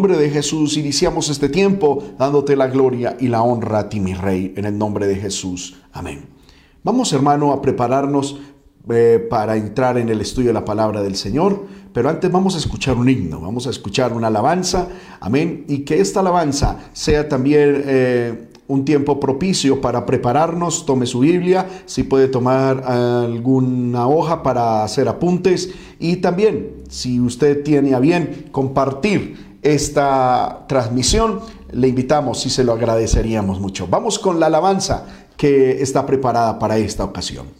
nombre de Jesús iniciamos este tiempo dándote la gloria y la honra a ti, mi Rey, en el nombre de Jesús. Amén. Vamos, hermano, a prepararnos eh, para entrar en el estudio de la palabra del Señor, pero antes vamos a escuchar un himno, vamos a escuchar una alabanza, amén, y que esta alabanza sea también... Eh, un tiempo propicio para prepararnos. Tome su Biblia, si puede tomar alguna hoja para hacer apuntes y también si usted tiene a bien compartir esta transmisión, le invitamos y se lo agradeceríamos mucho. Vamos con la alabanza que está preparada para esta ocasión.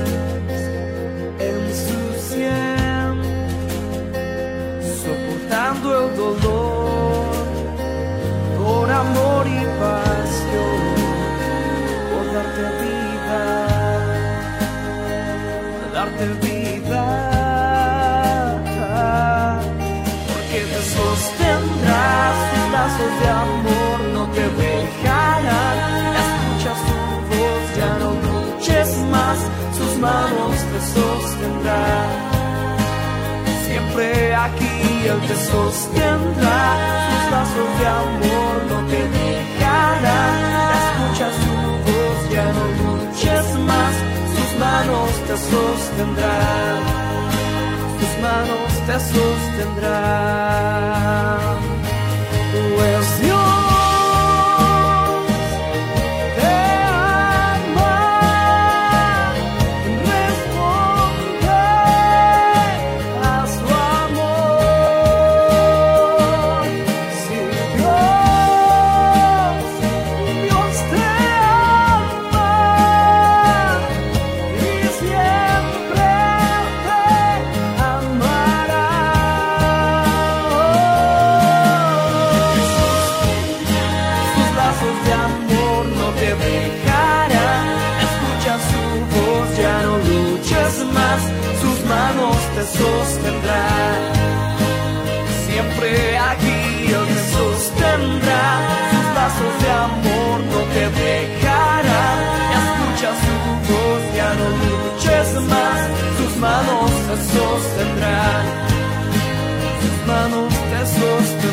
amor y pasión, por darte darte vida, porque te sostendrás, sus lazos de amor no te dejarán, escucha su voz, ya no luches más, sus manos te sostendrán, siempre aquí Él te sostendrá, sus lazos de amor no te dejarán, escucha su voz, ya no luches más, manos te sostendrán, tus manos te sostendrán. Sostendrán, sus manos te sostendrán.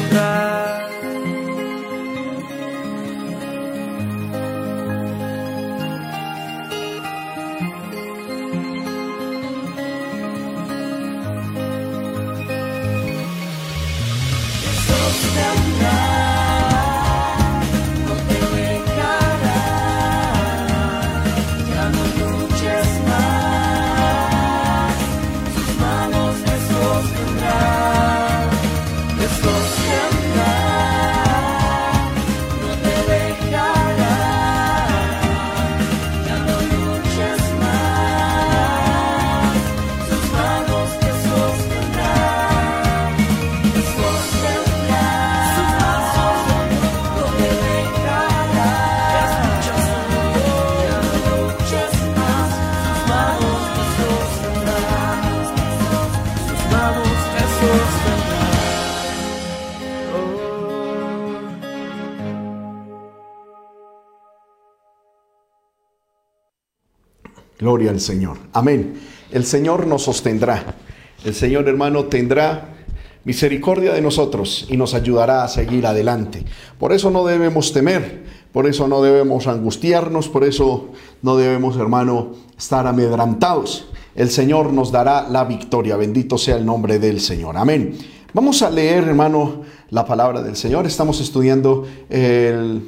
Gloria al Señor. Amén. El Señor nos sostendrá. El Señor hermano tendrá misericordia de nosotros y nos ayudará a seguir adelante. Por eso no debemos temer, por eso no debemos angustiarnos, por eso no debemos hermano estar amedrantados. El Señor nos dará la victoria. Bendito sea el nombre del Señor. Amén. Vamos a leer hermano la palabra del Señor. Estamos estudiando el,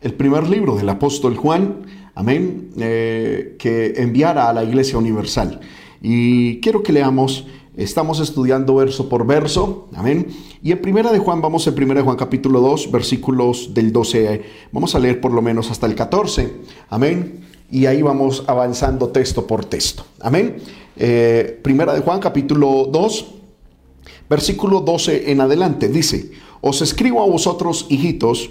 el primer libro del apóstol Juan amén, eh, que enviara a la Iglesia Universal. Y quiero que leamos, estamos estudiando verso por verso, amén. Y en Primera de Juan, vamos en Primera de Juan capítulo 2, versículos del 12, vamos a leer por lo menos hasta el 14, amén. Y ahí vamos avanzando texto por texto, amén. Eh, primera de Juan capítulo 2, versículo 12 en adelante, dice, os escribo a vosotros, hijitos,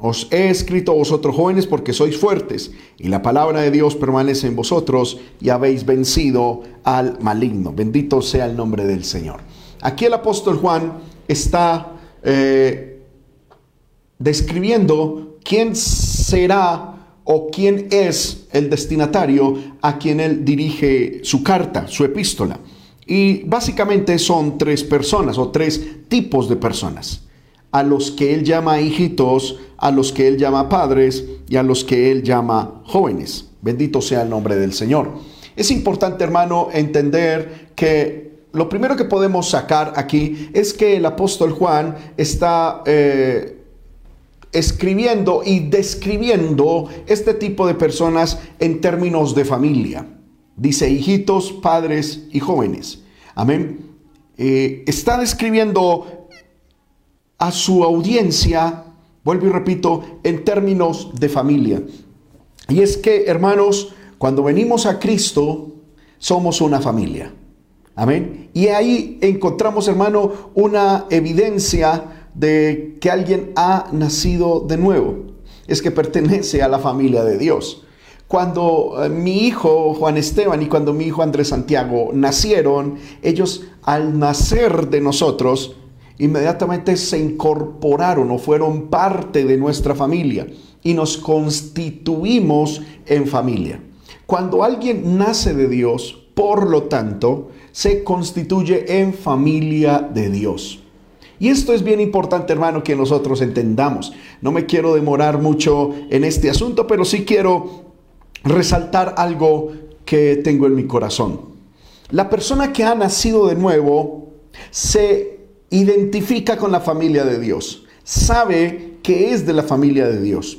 Os he escrito a vosotros jóvenes porque sois fuertes y la palabra de Dios permanece en vosotros y habéis vencido al maligno. Bendito sea el nombre del Señor. Aquí el apóstol Juan está eh, describiendo quién será o quién es el destinatario a quien él dirige su carta, su epístola. Y básicamente son tres personas o tres tipos de personas a los que él llama hijitos, a los que él llama padres y a los que él llama jóvenes. Bendito sea el nombre del Señor. Es importante, hermano, entender que lo primero que podemos sacar aquí es que el apóstol Juan está eh, escribiendo y describiendo este tipo de personas en términos de familia. Dice hijitos, padres y jóvenes. Amén. Eh, está describiendo a su audiencia, vuelvo y repito, en términos de familia. Y es que, hermanos, cuando venimos a Cristo, somos una familia. Amén. Y ahí encontramos, hermano, una evidencia de que alguien ha nacido de nuevo. Es que pertenece a la familia de Dios. Cuando eh, mi hijo Juan Esteban y cuando mi hijo Andrés Santiago nacieron, ellos al nacer de nosotros, inmediatamente se incorporaron o fueron parte de nuestra familia y nos constituimos en familia. Cuando alguien nace de Dios, por lo tanto, se constituye en familia de Dios. Y esto es bien importante, hermano, que nosotros entendamos. No me quiero demorar mucho en este asunto, pero sí quiero resaltar algo que tengo en mi corazón. La persona que ha nacido de nuevo se identifica con la familia de Dios, sabe que es de la familia de Dios.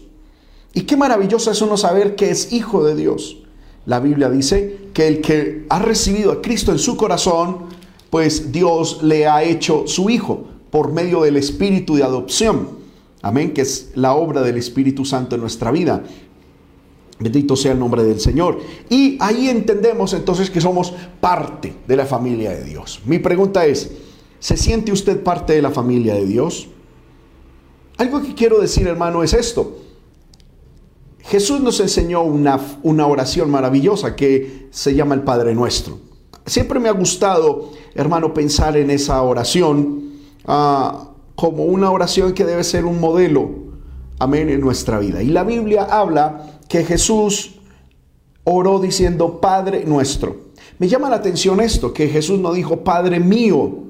Y qué maravilloso es uno saber que es hijo de Dios. La Biblia dice que el que ha recibido a Cristo en su corazón, pues Dios le ha hecho su hijo por medio del Espíritu de adopción. Amén, que es la obra del Espíritu Santo en nuestra vida. Bendito sea el nombre del Señor. Y ahí entendemos entonces que somos parte de la familia de Dios. Mi pregunta es, ¿Se siente usted parte de la familia de Dios? Algo que quiero decir, hermano, es esto. Jesús nos enseñó una, una oración maravillosa que se llama el Padre Nuestro. Siempre me ha gustado, hermano, pensar en esa oración ah, como una oración que debe ser un modelo, amén, en nuestra vida. Y la Biblia habla que Jesús oró diciendo Padre Nuestro. Me llama la atención esto, que Jesús no dijo Padre mío,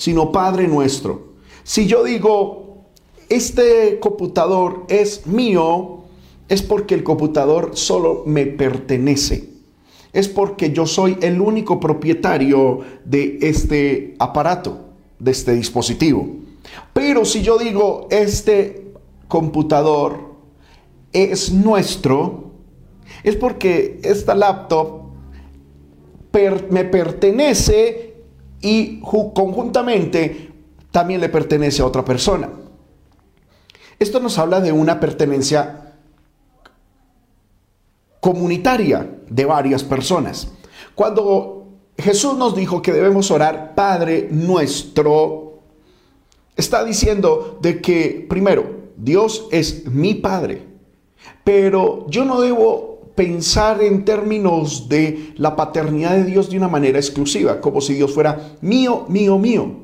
sino Padre nuestro. Si yo digo, este computador es mío, es porque el computador solo me pertenece. Es porque yo soy el único propietario de este aparato, de este dispositivo. Pero si yo digo, este computador es nuestro, es porque esta laptop me pertenece y conjuntamente también le pertenece a otra persona. Esto nos habla de una pertenencia comunitaria de varias personas. Cuando Jesús nos dijo que debemos orar Padre nuestro, está diciendo de que, primero, Dios es mi Padre, pero yo no debo pensar en términos de la paternidad de Dios de una manera exclusiva, como si Dios fuera mío, mío, mío.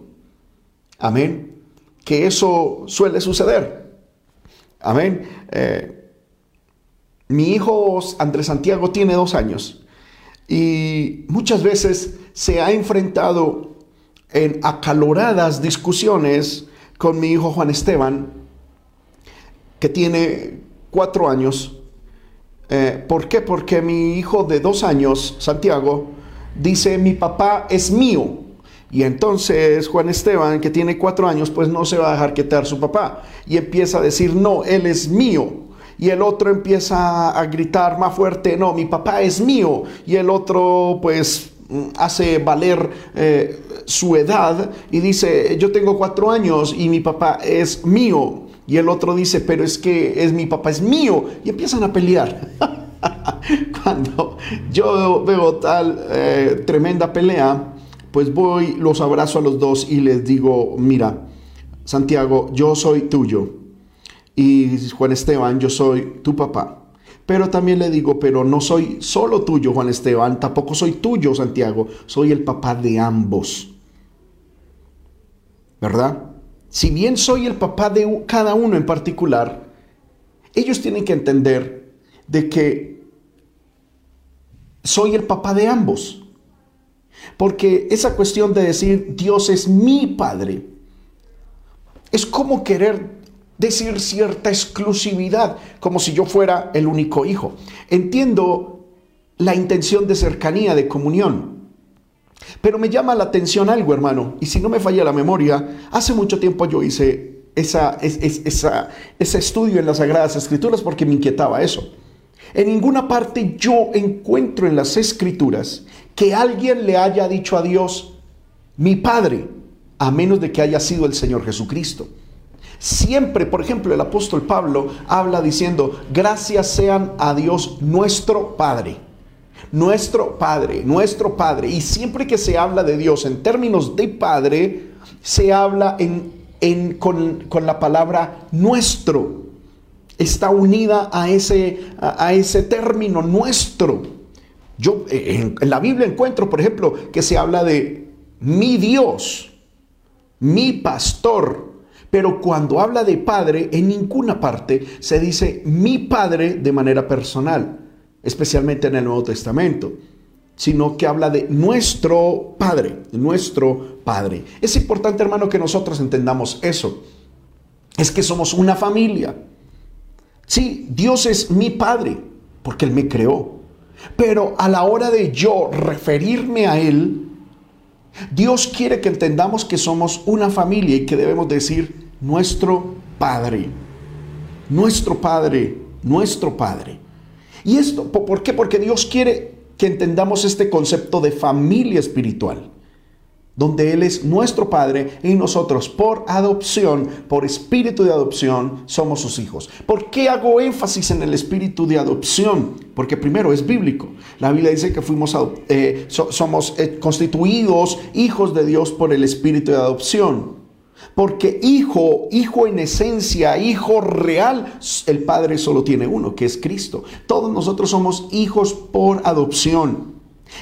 Amén. Que eso suele suceder. Amén. Eh, mi hijo Andrés Santiago tiene dos años y muchas veces se ha enfrentado en acaloradas discusiones con mi hijo Juan Esteban, que tiene cuatro años. Eh, ¿Por qué? Porque mi hijo de dos años, Santiago, dice, mi papá es mío. Y entonces Juan Esteban, que tiene cuatro años, pues no se va a dejar quitar su papá. Y empieza a decir, no, él es mío y el otro empieza a gritar más fuerte, no, mi papá es mío, y el otro pues hace valer eh, su edad y dice, yo tengo cuatro años y mi papá es mío, y el otro dice, pero es que es mi papá es mío, y empiezan a pelear. Cuando yo veo tal eh, tremenda pelea, pues voy, los abrazo a los dos y les digo, mira, Santiago, yo soy tuyo y Juan Esteban, yo soy tu papá. Pero también le digo, pero no soy solo tuyo, Juan Esteban, tampoco soy tuyo, Santiago, soy el papá de ambos. ¿Verdad? Si bien soy el papá de cada uno en particular, ellos tienen que entender de que soy el papá de ambos. Porque esa cuestión de decir Dios es mi padre es como querer decir cierta exclusividad, como si yo fuera el único hijo. Entiendo la intención de cercanía, de comunión. Pero me llama la atención algo, hermano, y si no me falla la memoria, hace mucho tiempo yo hice esa, esa, ese estudio en las Sagradas Escrituras porque me inquietaba eso. En ninguna parte yo encuentro en las Escrituras que alguien le haya dicho a Dios, mi Padre, a menos de que haya sido el Señor Jesucristo. Siempre, por ejemplo, el apóstol Pablo habla diciendo, gracias sean a Dios nuestro Padre. Nuestro Padre, nuestro Padre. Y siempre que se habla de Dios en términos de Padre, se habla en, con, la palabra nuestro. Está unida a ese, a, ese término nuestro. Yo en, en la Biblia encuentro, por ejemplo, que se habla de mi Dios, mi pastor, pero cuando habla de padre, en ninguna parte se dice mi padre de manera personal, especialmente en el Nuevo Testamento, sino que habla de nuestro padre, nuestro padre. Es importante, hermano, que nosotros entendamos eso. Es que somos una familia. Sí, Dios es mi padre, porque Él me creó. Pero a la hora de yo referirme a Él, Dios quiere que entendamos que somos una familia y que debemos decir nuestro Padre. Nuestro Padre, nuestro Padre. ¿Y esto por qué? Porque Dios quiere que entendamos este concepto de familia espiritual, donde Él es nuestro Padre y nosotros por adopción, por espíritu de adopción, somos sus hijos. ¿Por qué hago énfasis en el espíritu de adopción? Porque primero es bíblico. La Biblia dice que fuimos, eh, somos eh, constituidos hijos de Dios por el espíritu de adopción. Porque hijo, hijo en esencia, hijo real, el Padre solo tiene uno, que es Cristo. Todos nosotros somos hijos por adopción.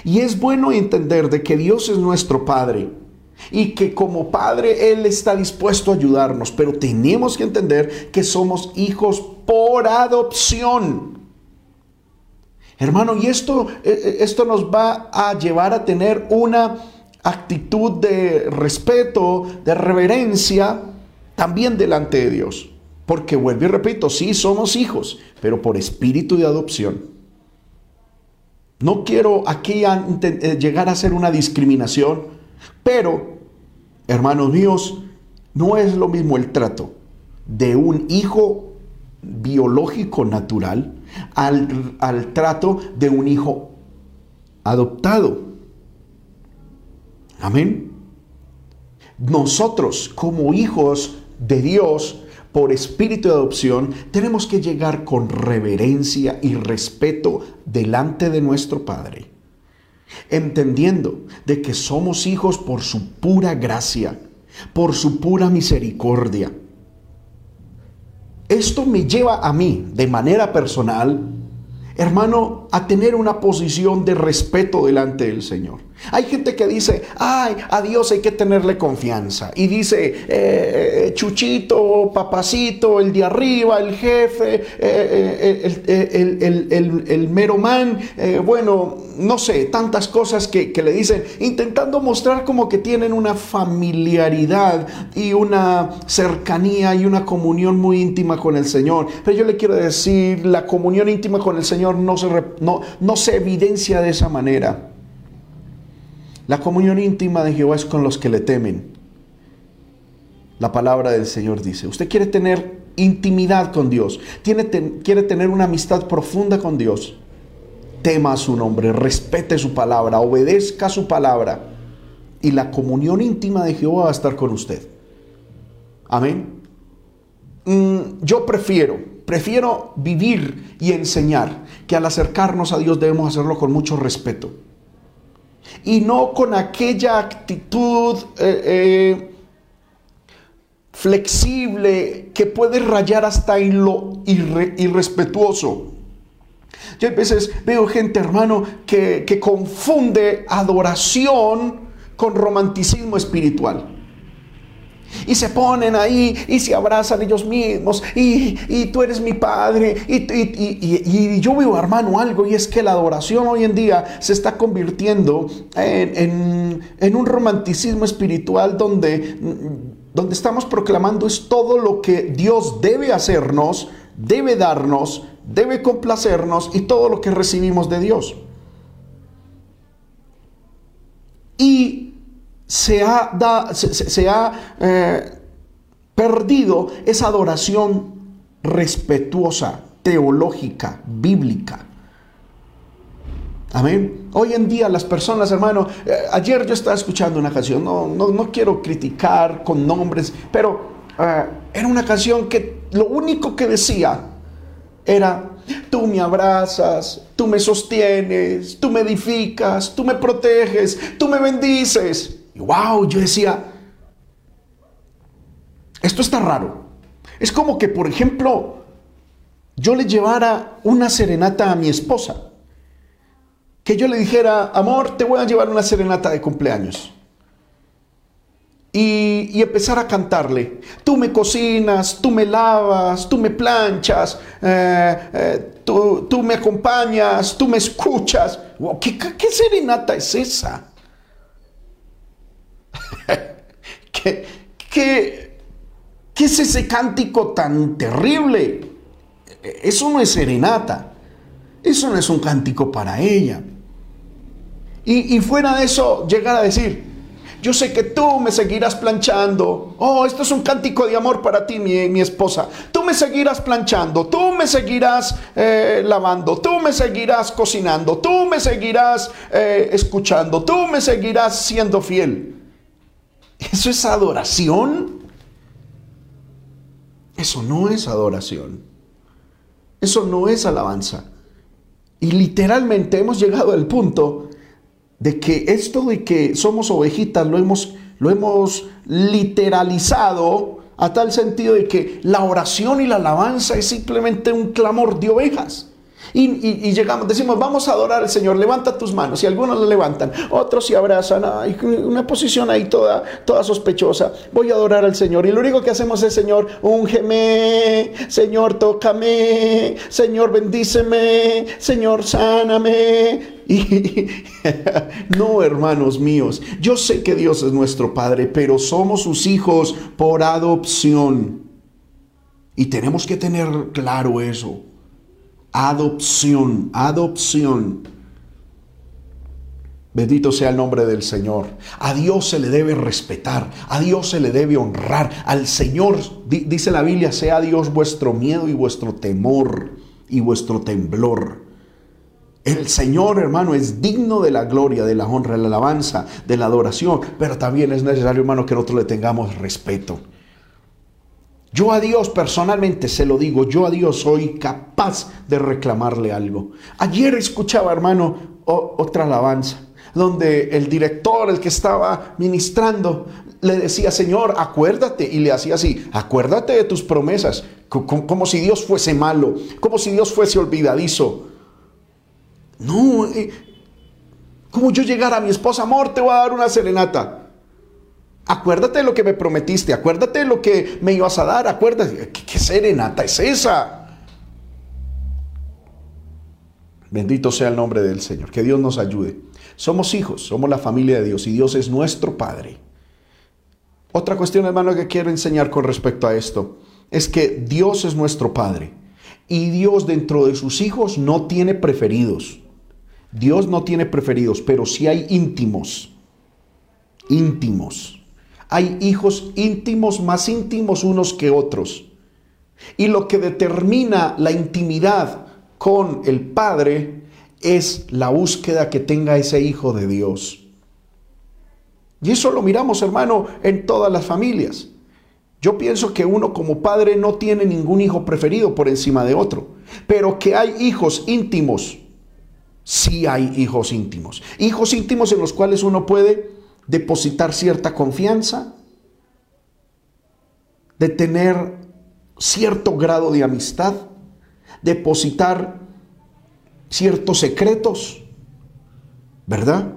Y es bueno entender de que Dios es nuestro Padre y que como Padre Él está dispuesto a ayudarnos, pero tenemos que entender que somos hijos por adopción. Hermano, y esto, eh, eh, esto nos va a llevar a tener una actitud de respeto, de reverencia, también delante de Dios. Porque vuelvo y repito, sí somos hijos, pero por espíritu de adopción. No quiero aquí eh, llegar a ser una discriminación, pero, hermanos míos, no es lo mismo el trato de un hijo biológico natural al, al trato de un hijo adoptado. Amén. nosotros como hijos de Dios, por espíritu de adopción, tenemos que llegar con reverencia y respeto delante de nuestro Padre, entendiendo de que somos hijos por su pura gracia, por su pura misericordia. Esto me lleva a mí, de manera personal, hermano, a tener una posición de respeto delante del Señor. Hay gente que dice, ay, a Dios hay que tenerle confianza. Y dice, eh, Chuchito, papacito, el de arriba, el jefe, eh, eh, el, el, mero man, bueno, no sé, tantas cosas que, que le dicen, intentando mostrar como que tienen una familiaridad y una cercanía y una comunión muy íntima con el Señor. Pero yo le quiero decir, la comunión íntima con el Señor no se, no, no se evidencia de esa manera. La comunión íntima de Jehová es con los que le temen. La palabra del Señor dice, usted quiere tener intimidad con Dios, tiene, quiere tener una amistad profunda con Dios, tema su nombre, respete su palabra, obedezca su palabra y la comunión íntima de Jehová va a estar con usted. Amén. Mm, yo prefiero, prefiero vivir y enseñar que al acercarnos a Dios debemos hacerlo con mucho respeto y no con aquella actitud eh, eh, flexible que puede rayar hasta en lo irrespetuoso. Yo a veces veo gente, hermano, que, que confunde adoración con romanticismo espiritual y se ponen ahí y se abrazan ellos mismos y, tú eres mi padre y, yo veo hermano algo y es que la adoración hoy en día se está convirtiendo en, un romanticismo espiritual donde, donde estamos proclamando es todo lo que Dios debe hacernos, debe darnos, debe complacernos y todo lo que recibimos de Dios. Y se ha, se, ha eh, perdido esa adoración respetuosa, teológica, bíblica. Amén. Hoy en día las personas, hermano, eh, ayer yo estaba escuchando una canción, no, no, quiero criticar con nombres, pero eh, era una canción que lo único que decía era, tú me abrazas, tú me sostienes, tú me edificas, tú me proteges, tú me bendices. Y wow, yo decía, esto está raro. Es como que, por ejemplo, yo le llevara una serenata a mi esposa. Que yo le dijera, amor, te voy a llevar una serenata de cumpleaños. Y, empezar a cantarle. Tú me cocinas, tú me lavas, tú me planchas, eh, eh, tú, me acompañas, tú me escuchas. ¿qué, ¿Qué serenata es esa? ¿Qué, qué, qué es ese cántico tan terrible? Eso no es serenata. Eso no es un cántico para ella. Y, fuera de eso, llegar a decir, yo sé que tú me seguirás planchando. Oh, esto es un cántico de amor para ti, mi, esposa. Tú me seguirás planchando, tú me seguirás eh, lavando, tú me seguirás cocinando, tú me seguirás eh, escuchando, tú me seguirás siendo fiel. ¿Eso es adoración? Eso no es adoración. Eso no es alabanza. Y literalmente hemos llegado al punto de que esto de que somos ovejitas lo hemos, lo hemos literalizado a tal sentido de que la oración y la alabanza es simplemente un clamor de ovejas. Y, llegamos, decimos, vamos a adorar al Señor, levanta tus manos. Y algunos lo levantan, otros se abrazan, hay una posición ahí toda, toda sospechosa. Voy a adorar al Señor. Y lo único que hacemos es, Señor, úngeme, Señor, tócame, Señor, bendíceme, Señor, sáname. Y no, hermanos míos, yo sé que Dios es nuestro Padre, pero somos sus hijos por adopción. Y tenemos que tener claro eso. Adopción, adopción. Bendito sea el nombre del Señor. A Dios se le debe respetar, a Dios se le debe honrar. Al Señor, dice la Biblia, sea Dios vuestro miedo y vuestro temor y vuestro temblor. El Señor, hermano, es digno de la gloria, de la honra, de la alabanza, de la adoración, pero también es necesario, hermano, que nosotros le tengamos respeto. Yo a Dios personalmente se lo digo, yo a Dios soy capaz de reclamarle algo. Ayer escuchaba, hermano, otra alabanza, donde el director, el que estaba ministrando, le decía, Señor, acuérdate, y le hacía así, acuérdate de tus promesas, como, si Dios fuese malo, como si Dios fuese olvidadizo. No, eh, como yo llegar a mi esposa, amor, te voy a dar una serenata. Acuérdate de lo que me prometiste, acuérdate de lo que me ibas a dar, acuérdate. ¿Qué, serenata es esa? Bendito sea el nombre del Señor, que Dios nos ayude. Somos hijos, somos la familia de Dios y Dios es nuestro Padre. Otra cuestión, hermano, que quiero enseñar con respecto a esto es que Dios es nuestro Padre y Dios dentro de sus hijos no tiene preferidos. Dios no tiene preferidos, pero sí hay íntimos. Íntimos. Hay hijos íntimos, más íntimos unos que otros. Y lo que determina la intimidad con el Padre es la búsqueda que tenga ese hijo de Dios. Y eso lo miramos, hermano, en todas las familias. Yo pienso que uno como padre no tiene ningún hijo preferido por encima de otro, pero que hay hijos íntimos. Sí hay hijos íntimos. Hijos íntimos en los cuales uno puede depositar cierta confianza, de tener cierto grado de amistad, depositar ciertos secretos, ¿verdad?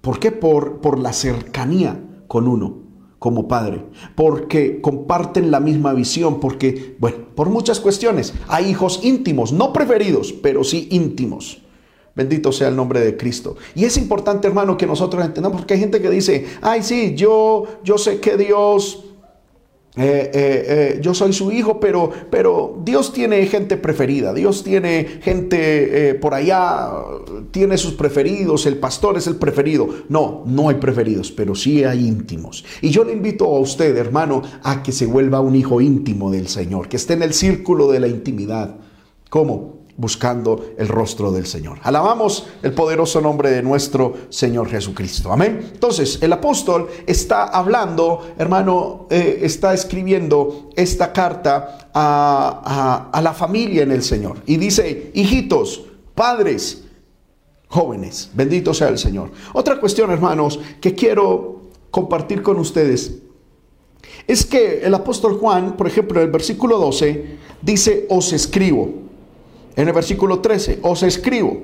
¿Por qué? Por, por la cercanía con uno como padre, porque comparten la misma visión, porque, bueno, por muchas cuestiones, hay hijos íntimos, no preferidos, pero sí íntimos. Bendito sea el nombre de Cristo. Y es importante, hermano, que nosotros entendamos, porque hay gente que dice, ay, sí, yo, yo sé que Dios, eh, eh, eh, yo soy su hijo, pero, pero Dios tiene gente preferida, Dios tiene gente por allá, tiene sus preferidos, el pastor es el preferido. No, no hay preferidos, pero sí hay íntimos. Y yo le invito a usted, hermano, a que se vuelva un hijo íntimo del Señor, que esté en el círculo de la intimidad. ¿Cómo? Buscando el rostro del Señor. Alabamos el poderoso nombre de nuestro Señor Jesucristo. Amén. Entonces, el apóstol está hablando, hermano, eh, está escribiendo esta carta a, a la familia en el Señor. Y dice, hijitos, padres, jóvenes, bendito sea el Señor. Otra cuestión, hermanos, que quiero compartir con ustedes es que el apóstol Juan, por ejemplo, en el versículo 12, dice, os escribo. En el versículo 13, os escribo.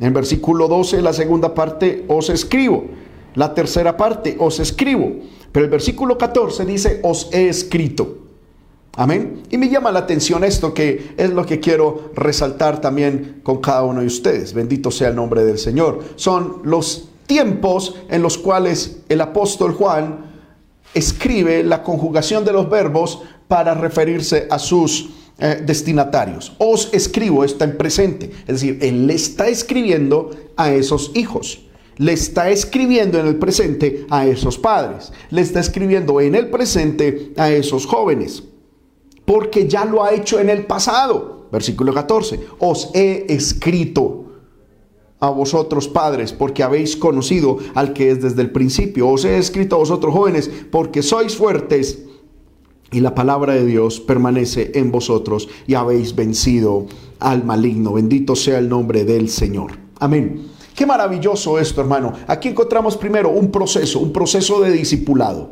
En el versículo 12, la segunda parte, os escribo. La tercera parte, os escribo. Pero el versículo 14 dice, os he escrito. Amén. Y me llama la atención esto que es lo que quiero resaltar también con cada uno de ustedes. Bendito sea el nombre del Señor. Son los tiempos en los cuales el apóstol Juan escribe la conjugación de los verbos para referirse a sus eh, destinatarios. Os escribo, está en presente. Es decir, él le está escribiendo a esos hijos. Le está escribiendo en el presente a esos padres. Le está escribiendo en el presente a esos jóvenes. Porque ya lo ha hecho en el pasado. Versículo 14. Os he escrito a vosotros padres, porque habéis conocido al que es desde el principio. Os he escrito a vosotros jóvenes, porque sois fuertes y la palabra de Dios permanece en vosotros y habéis vencido al maligno. Bendito sea el nombre del Señor. Amén. Qué maravilloso esto, hermano. Aquí encontramos primero un proceso, un proceso de discipulado.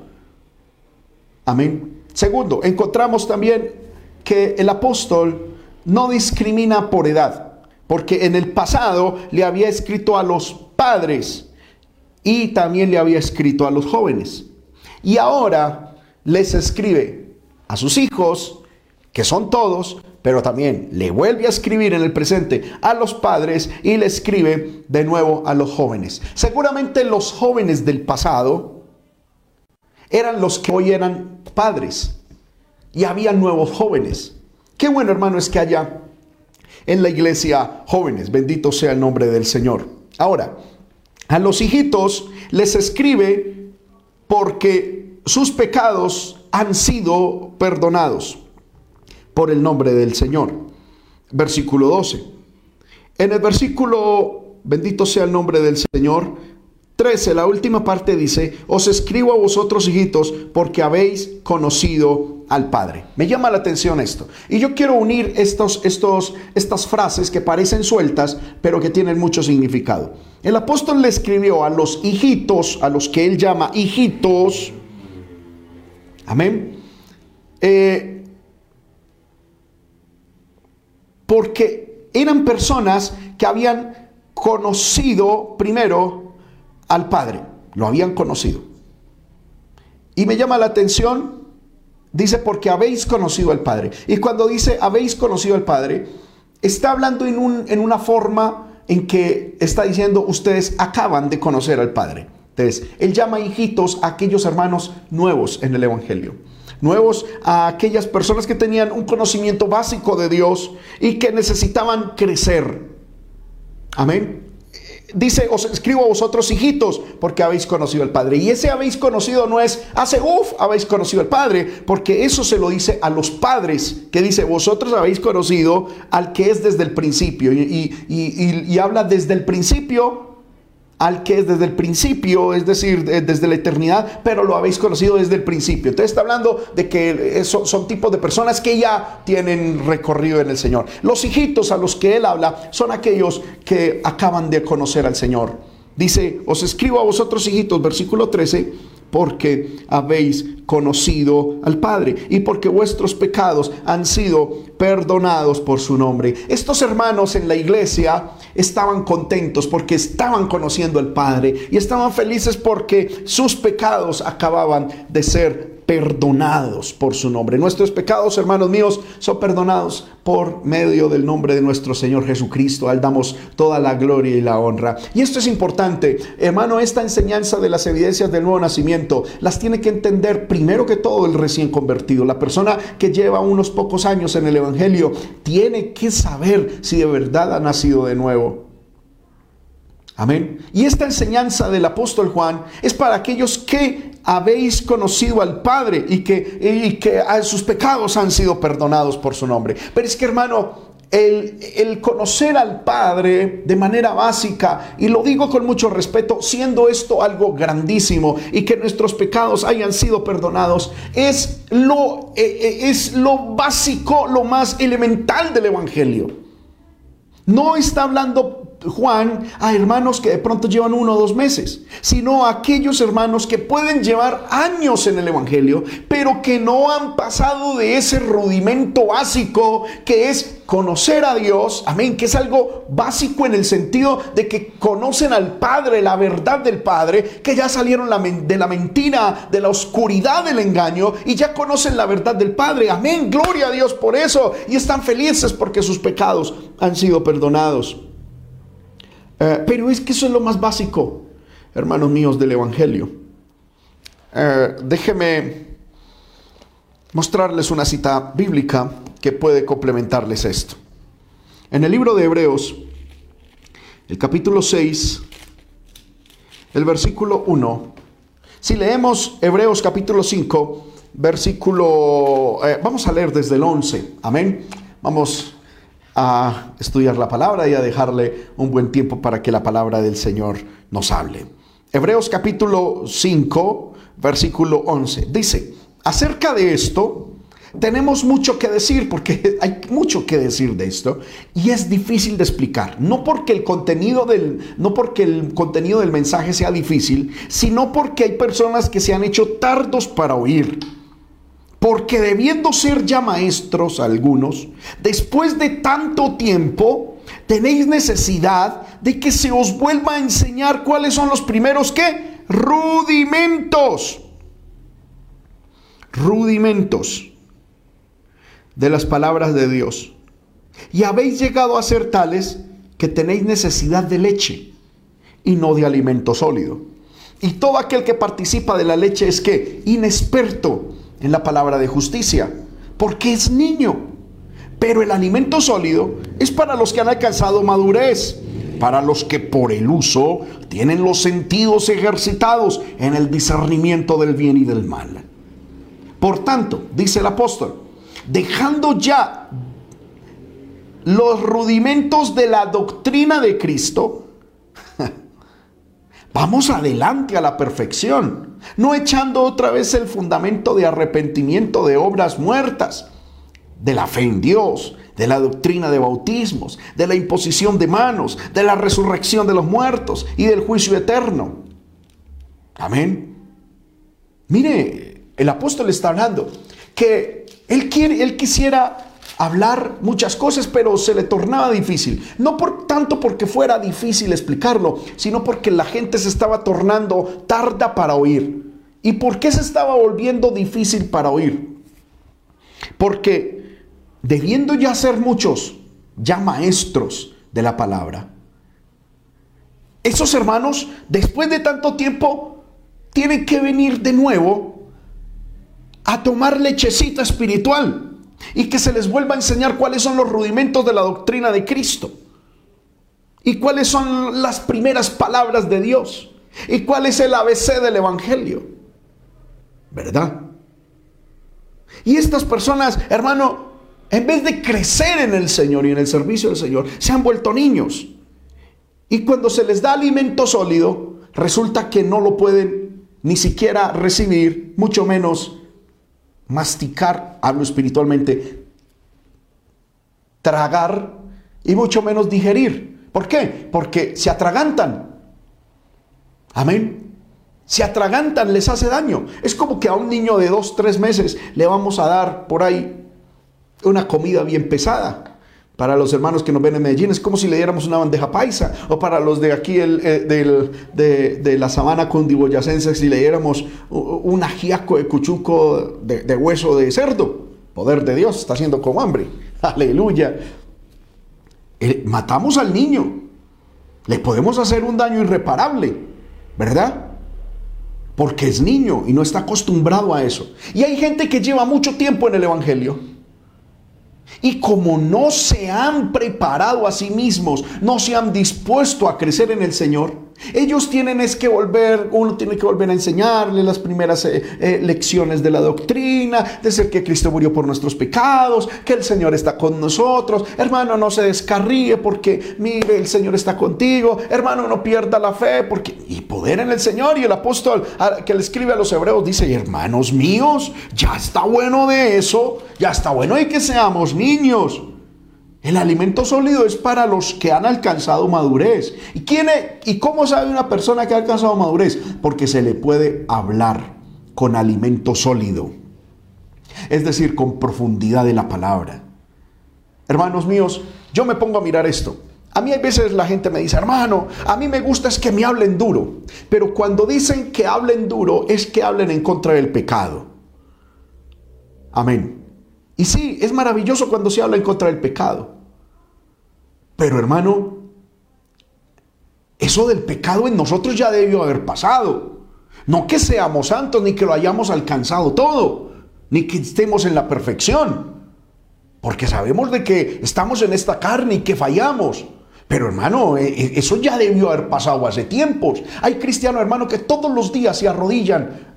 Amén. Segundo, encontramos también que el apóstol no discrimina por edad, porque en el pasado le había escrito a los padres y también le había escrito a los jóvenes. Y ahora les escribe a sus hijos, que son todos, pero también le vuelve a escribir en el presente a los padres y le escribe de nuevo a los jóvenes. Seguramente los jóvenes del pasado eran los que hoy eran padres y había nuevos jóvenes. Qué bueno hermano es que haya en la iglesia jóvenes, bendito sea el nombre del Señor. Ahora, a los hijitos les escribe porque sus pecados han sido perdonados por el nombre del Señor. Versículo 12. En el versículo, bendito sea el nombre del Señor, 13, la última parte dice, os escribo a vosotros hijitos porque habéis conocido al Padre. Me llama la atención esto. Y yo quiero unir estos, estos, estas frases que parecen sueltas, pero que tienen mucho significado. El apóstol le escribió a los hijitos, a los que él llama hijitos, amén, eh, porque eran personas que habían conocido primero al Padre, lo habían conocido. Y me llama la atención, dice, porque habéis conocido al Padre. Y cuando dice habéis conocido al Padre, está hablando en, un, en una forma en que está diciendo ustedes acaban de conocer al Padre. Entonces, él llama hijitos a aquellos hermanos nuevos en el Evangelio. Nuevos a aquellas personas que tenían un conocimiento básico de Dios y que necesitaban crecer. Amén dice, os escribo a vosotros hijitos, porque habéis conocido al Padre. Y ese habéis conocido no es, hace, uff, habéis conocido al Padre, porque eso se lo dice a los padres, que dice, vosotros habéis conocido al que es desde el principio. Y habla desde el principio al que es desde el principio, es decir, desde la eternidad, pero lo habéis conocido desde el principio. Entonces está hablando de que son tipos de personas que ya tienen recorrido en el Señor. Los hijitos a los que él habla son aquellos que acaban de conocer al Señor. Dice, os escribo a vosotros hijitos, versículo 13, porque habéis conocido al Padre y porque vuestros pecados han sido perdonados por su nombre. Estos hermanos en la iglesia estaban contentos porque estaban conociendo al Padre y estaban felices porque sus pecados acababan de ser perdonados por su nombre. Nuestros pecados, hermanos míos, son perdonados por medio del nombre de nuestro Señor Jesucristo. Al damos toda la gloria y la honra. Y esto es importante, hermano, esta enseñanza de las evidencias del nuevo nacimiento las tiene que entender primero que todo el recién convertido. La persona que lleva unos pocos años en el Evangelio tiene que saber si de verdad ha nacido de nuevo. Amén. Y esta enseñanza del apóstol Juan es para aquellos que habéis conocido al Padre y que, y que sus pecados han sido perdonados por su nombre. Pero es que hermano, el, el, conocer al Padre de manera básica, y lo digo con mucho respeto, siendo esto algo grandísimo y que nuestros pecados hayan sido perdonados, es lo, eh, eh, es lo básico, lo más elemental del Evangelio. No está hablando Juan a hermanos que de pronto llevan uno o dos meses, sino a aquellos hermanos que pueden llevar años en el Evangelio, pero que no han pasado de ese rudimento básico que es conocer a Dios, amén, que es algo básico en el sentido de que conocen al Padre, la verdad del Padre, que ya salieron de la mentira, de la oscuridad del engaño y ya conocen la verdad del Padre, amén, gloria a Dios por eso y están felices porque sus pecados han sido perdonados. Eh, pero es que eso es lo más básico, hermanos míos del Evangelio. Eh, déjeme mostrarles una cita bíblica que puede complementarles esto. En el libro de Hebreos, el capítulo 6, el versículo 1, si leemos Hebreos capítulo 5, versículo, eh, vamos a leer desde el 11, amén. Vamos a estudiar la palabra y a dejarle un buen tiempo para que la palabra del Señor nos hable. Hebreos capítulo 5, versículo 11. Dice, acerca de esto, tenemos mucho que decir porque hay mucho que decir de esto y es difícil de explicar. No porque el contenido del no porque el contenido del mensaje sea difícil, sino porque hay personas que se han hecho tardos para oír porque debiendo ser ya maestros algunos, después de tanto tiempo, tenéis necesidad de que se os vuelva a enseñar cuáles son los primeros qué? Rudimentos. Rudimentos de las palabras de Dios. Y habéis llegado a ser tales que tenéis necesidad de leche y no de alimento sólido. Y todo aquel que participa de la leche es que inexperto en la palabra de justicia, porque es niño. Pero el alimento sólido es para los que han alcanzado madurez, para los que por el uso tienen los sentidos ejercitados en el discernimiento del bien y del mal. Por tanto, dice el apóstol, dejando ya los rudimentos de la doctrina de Cristo, vamos adelante a la perfección, no echando otra vez el fundamento de arrepentimiento de obras muertas, de la fe en Dios, de la doctrina de bautismos, de la imposición de manos, de la resurrección de los muertos y del juicio eterno. Amén. Mire, el apóstol está hablando que él, quiere, él quisiera hablar muchas cosas, pero se le tornaba difícil. No por tanto porque fuera difícil explicarlo, sino porque la gente se estaba tornando tarda para oír. ¿Y por qué se estaba volviendo difícil para oír? Porque debiendo ya ser muchos, ya maestros de la palabra, esos hermanos, después de tanto tiempo, tienen que venir de nuevo a tomar lechecita espiritual y que se les vuelva a enseñar cuáles son los rudimentos de la doctrina de Cristo y cuáles son las primeras palabras de Dios y cuál es el ABC del Evangelio. ¿Verdad? Y estas personas, hermano, en vez de crecer en el Señor y en el servicio del Señor, se han vuelto niños. Y cuando se les da alimento sólido, resulta que no lo pueden ni siquiera recibir, mucho menos masticar, hablo espiritualmente, tragar y mucho menos digerir. ¿Por qué? Porque se atragantan. Amén. Se atragantan, les hace daño. Es como que a un niño de dos, tres meses le vamos a dar por ahí una comida bien pesada. Para los hermanos que nos ven en Medellín es como si le diéramos una bandeja paisa. O para los de aquí eh, de, la sabana cundiboyacense si le diéramos un ajiaco de cuchuco de, hueso de cerdo. Poder de Dios, está haciendo como hambre. Aleluya. Matamos al niño. Le podemos hacer un daño irreparable. ¿Verdad? Porque es niño y no está acostumbrado a eso. Y hay gente que lleva mucho tiempo en el Evangelio y como no se han preparado a sí mismos, no se han dispuesto a crecer en el Señor, ellos tienen es que volver, uno tiene que volver a enseñarle las primeras eh, eh, lecciones de la doctrina, de ser que Cristo murió por nuestros pecados, que el Señor está con nosotros. Hermano, no se descarríe porque mire, el Señor está contigo. Hermano, no pierda la fe porque y poder en el Señor. Y el apóstol que le escribe a los hebreos dice, hermanos míos, ya está bueno de eso, ya está bueno de que seamos niños. El alimento sólido es para los que han alcanzado madurez. ¿Y, quién ¿Y cómo sabe una persona que ha alcanzado madurez? Porque se le puede hablar con alimento sólido. Es decir, con profundidad de la palabra. Hermanos míos, yo me pongo a mirar esto. A mí hay veces la gente me dice, hermano, a mí me gusta es que me hablen duro. Pero cuando dicen que hablen duro es que hablen en contra del pecado. Amén. Y sí, es maravilloso cuando se habla en contra del pecado. Pero hermano, eso del pecado en nosotros ya debió haber pasado. No que seamos santos ni que lo hayamos alcanzado todo, ni que estemos en la perfección. Porque sabemos de que estamos en esta carne y que fallamos. Pero hermano, e, e, eso ya debió haber pasado hace tiempos. Hay cristianos, hermano, que todos los días se arrodillan,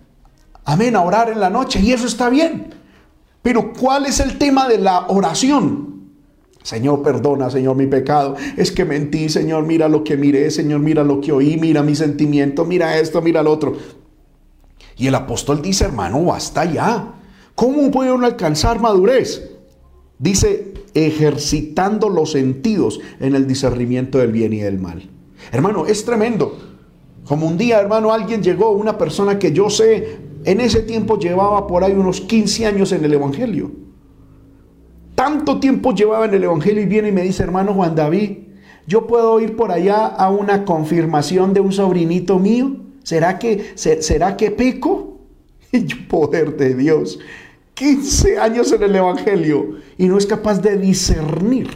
amén, a orar en la noche y eso está bien. Pero ¿cuál es el tema de la oración? Señor, perdona, Señor, mi pecado. Es que mentí, Señor, mira lo que miré, Señor, mira lo que oí, mira mi sentimiento, mira esto, mira lo otro. Y el apóstol dice, hermano, basta ya. ¿Cómo puede uno alcanzar madurez? Dice, ejercitando los sentidos en el discernimiento del bien y del mal. Hermano, es tremendo. Como un día, hermano, alguien llegó, una persona que yo sé, en ese tiempo llevaba por ahí unos 15 años en el Evangelio tanto tiempo llevaba en el Evangelio y viene y me dice, hermano Juan David, yo puedo ir por allá a una confirmación de un sobrinito mío. ¿Será que, será que peco? Y poder de Dios. 15 años en el Evangelio y no es capaz de discernir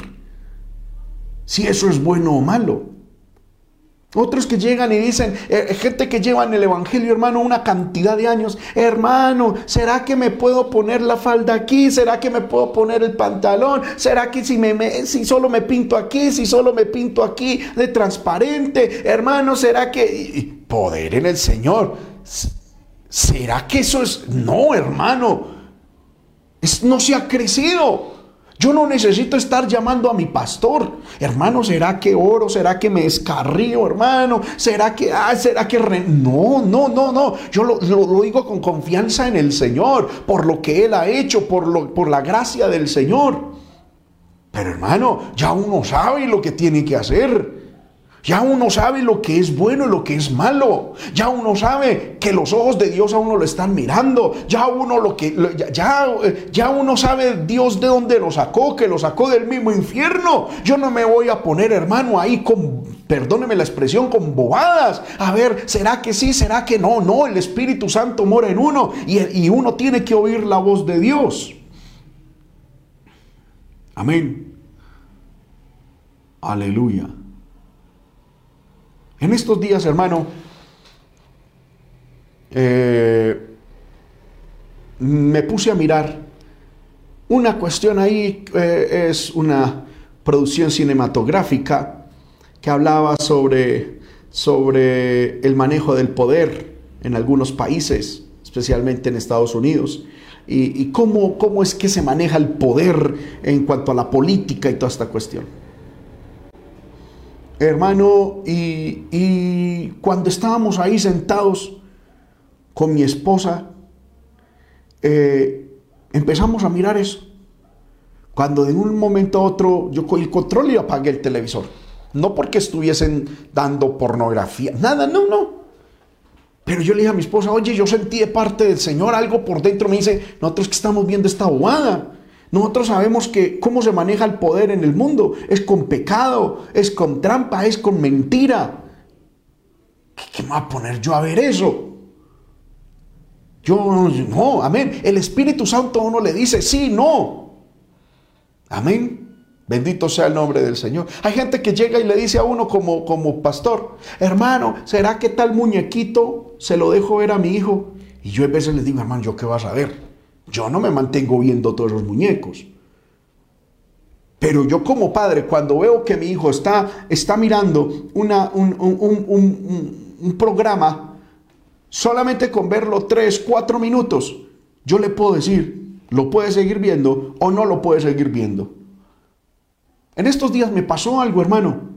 si eso es bueno o malo. Otros que llegan y dicen, eh, eh, gente que lleva en el Evangelio, hermano, una cantidad de años, hermano, ¿será que me puedo poner la falda aquí? ¿Será que me puedo poner el pantalón? ¿Será que si, me, si solo me pinto aquí, si solo me pinto aquí de transparente? Hermano, ¿será que... Poder en el Señor. ¿Será que eso es... No, hermano. Es, no se ha crecido. Yo no necesito estar llamando a mi pastor. Hermano, ¿será que oro? ¿Será que me escarrío, hermano? ¿Será que, ah, será que... No, no, no, no. Yo lo, lo, digo con confianza en el Señor, por lo que Él ha hecho, por, lo, por la gracia del Señor. Pero hermano, ya uno sabe lo que tiene que hacer. Ya uno sabe lo que es bueno y lo que es malo. Ya uno sabe que los ojos de Dios a uno lo están mirando. Ya uno lo que ya, ya uno sabe Dios de dónde lo sacó, que lo sacó del mismo infierno. Yo no me voy a poner, hermano, ahí con perdóneme la expresión, con bobadas. A ver, ¿será que sí? ¿Será que no? No, el Espíritu Santo mora en uno y, y uno tiene que oír la voz de Dios. Amén. Aleluya. En estos días, hermano, eh, me puse a mirar. Una cuestión ahí, eh, es una producción cinematográfica que hablaba sobre, sobre el manejo del poder en algunos países, especialmente en Estados Unidos, y, cómo, cómo es que se maneja el poder en cuanto a la política y toda esta cuestión hermano, y, cuando estábamos ahí sentados con mi esposa, eh, empezamos a mirar eso. Cuando de un momento a otro yo cogí el control y apagué el televisor. No porque estuviesen dando pornografía, nada, no, no. Pero yo le dije a mi esposa, oye, yo sentí de parte del Señor algo por dentro. Me dice, nosotros que estamos viendo esta bobada. Nosotros sabemos que cómo se maneja el poder en el mundo es con pecado, es con trampa, es con mentira. ¿Qué, me voy a poner yo a ver eso? Yo no, amén. El Espíritu Santo a uno le dice sí, no. Amén. Bendito sea el nombre del Señor. Hay gente que llega y le dice a uno como, como pastor, hermano, ¿será que tal muñequito se lo dejo ver a mi hijo? Y yo a veces le digo, hermano, ¿yo qué vas a ver? Yo no me mantengo viendo todos los muñecos. Pero yo como padre, cuando veo que mi hijo está, está mirando una, un, un, programa, solamente con verlo tres, cuatro minutos, yo le puedo decir, lo puede seguir viendo o no lo puede seguir viendo. En estos días me pasó algo, hermano.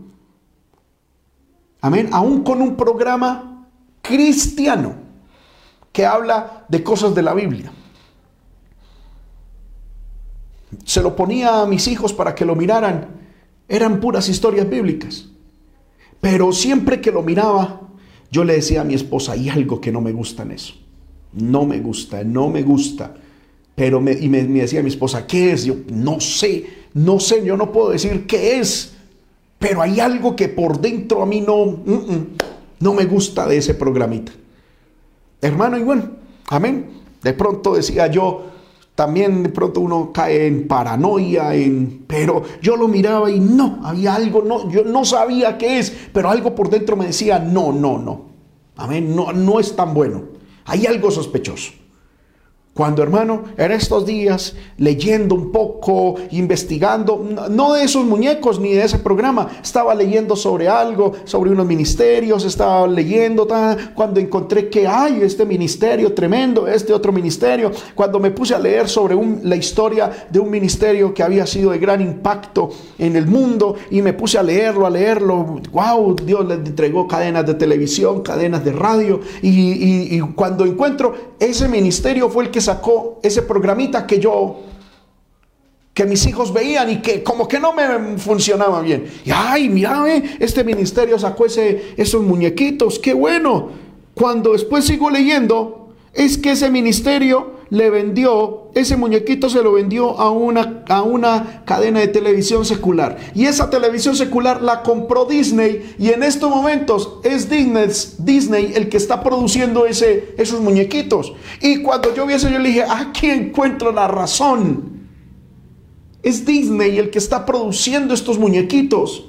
Amén. Aún con un programa cristiano que habla de cosas de la Biblia. Se lo ponía a mis hijos para que lo miraran, eran puras historias bíblicas. Pero siempre que lo miraba, yo le decía a mi esposa, hay algo que no me gusta en eso. No me gusta, no me gusta. Pero y me, decía mi esposa, ¿qué es? Yo no sé, no sé, yo no puedo decir qué es. Pero hay algo que por dentro a mí no, no me gusta de ese programita. Hermano, y bueno, amén. De pronto decía yo, también de pronto uno cae en paranoia, en, pero yo lo miraba y no, había algo, no, yo no sabía qué es, pero algo por dentro me decía, no, no, no. Amén, no, no es tan bueno. Hay algo sospechoso. Cuando hermano, en estos días, leyendo un poco, investigando, no de esos muñecos ni de ese programa, estaba leyendo sobre algo, sobre unos ministerios, estaba leyendo, cuando encontré que hay este ministerio tremendo, este otro ministerio, cuando me puse a leer sobre la historia de un ministerio que había sido de gran impacto en el mundo y me puse a leerlo, a leerlo, wow, Dios le entregó cadenas de televisión, cadenas de radio y, y cuando encuentro ese ministerio fue el que sacó ese programita que yo, que mis hijos veían y que como que no me funcionaba bien. Y ay, mira, este ministerio sacó ese, esos muñequitos, qué bueno. Cuando después sigo leyendo, es que ese ministerio le vendió, ese muñequito se lo vendió a una, a una cadena de televisión secular. Y esa televisión secular la compró Disney y en estos momentos es Disney, Disney el que está produciendo ese, esos muñequitos. Y cuando yo vi eso yo le dije, aquí encuentro la razón. Es Disney el que está produciendo estos muñequitos.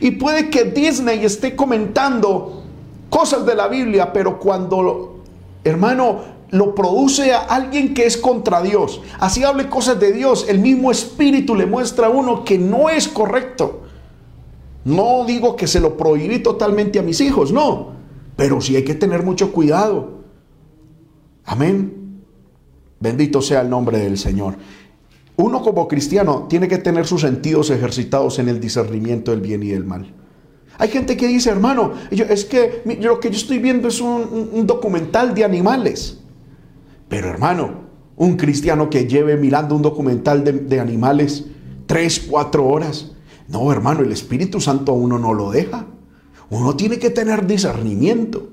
Y puede que Disney esté comentando cosas de la Biblia, pero cuando, hermano, lo produce a alguien que es contra Dios. Así hable cosas de Dios, el mismo espíritu le muestra a uno que no es correcto. No digo que se lo prohibí totalmente a mis hijos, no, pero sí hay que tener mucho cuidado. Amén. Bendito sea el nombre del Señor. Uno como cristiano tiene que tener sus sentidos ejercitados en el discernimiento del bien y del mal. Hay gente que dice, hermano, es que lo que yo estoy viendo es un, documental de animales. Pero hermano, un cristiano que lleve mirando un documental de, animales tres, cuatro horas. No, hermano, el Espíritu Santo a uno no lo deja. Uno tiene que tener discernimiento.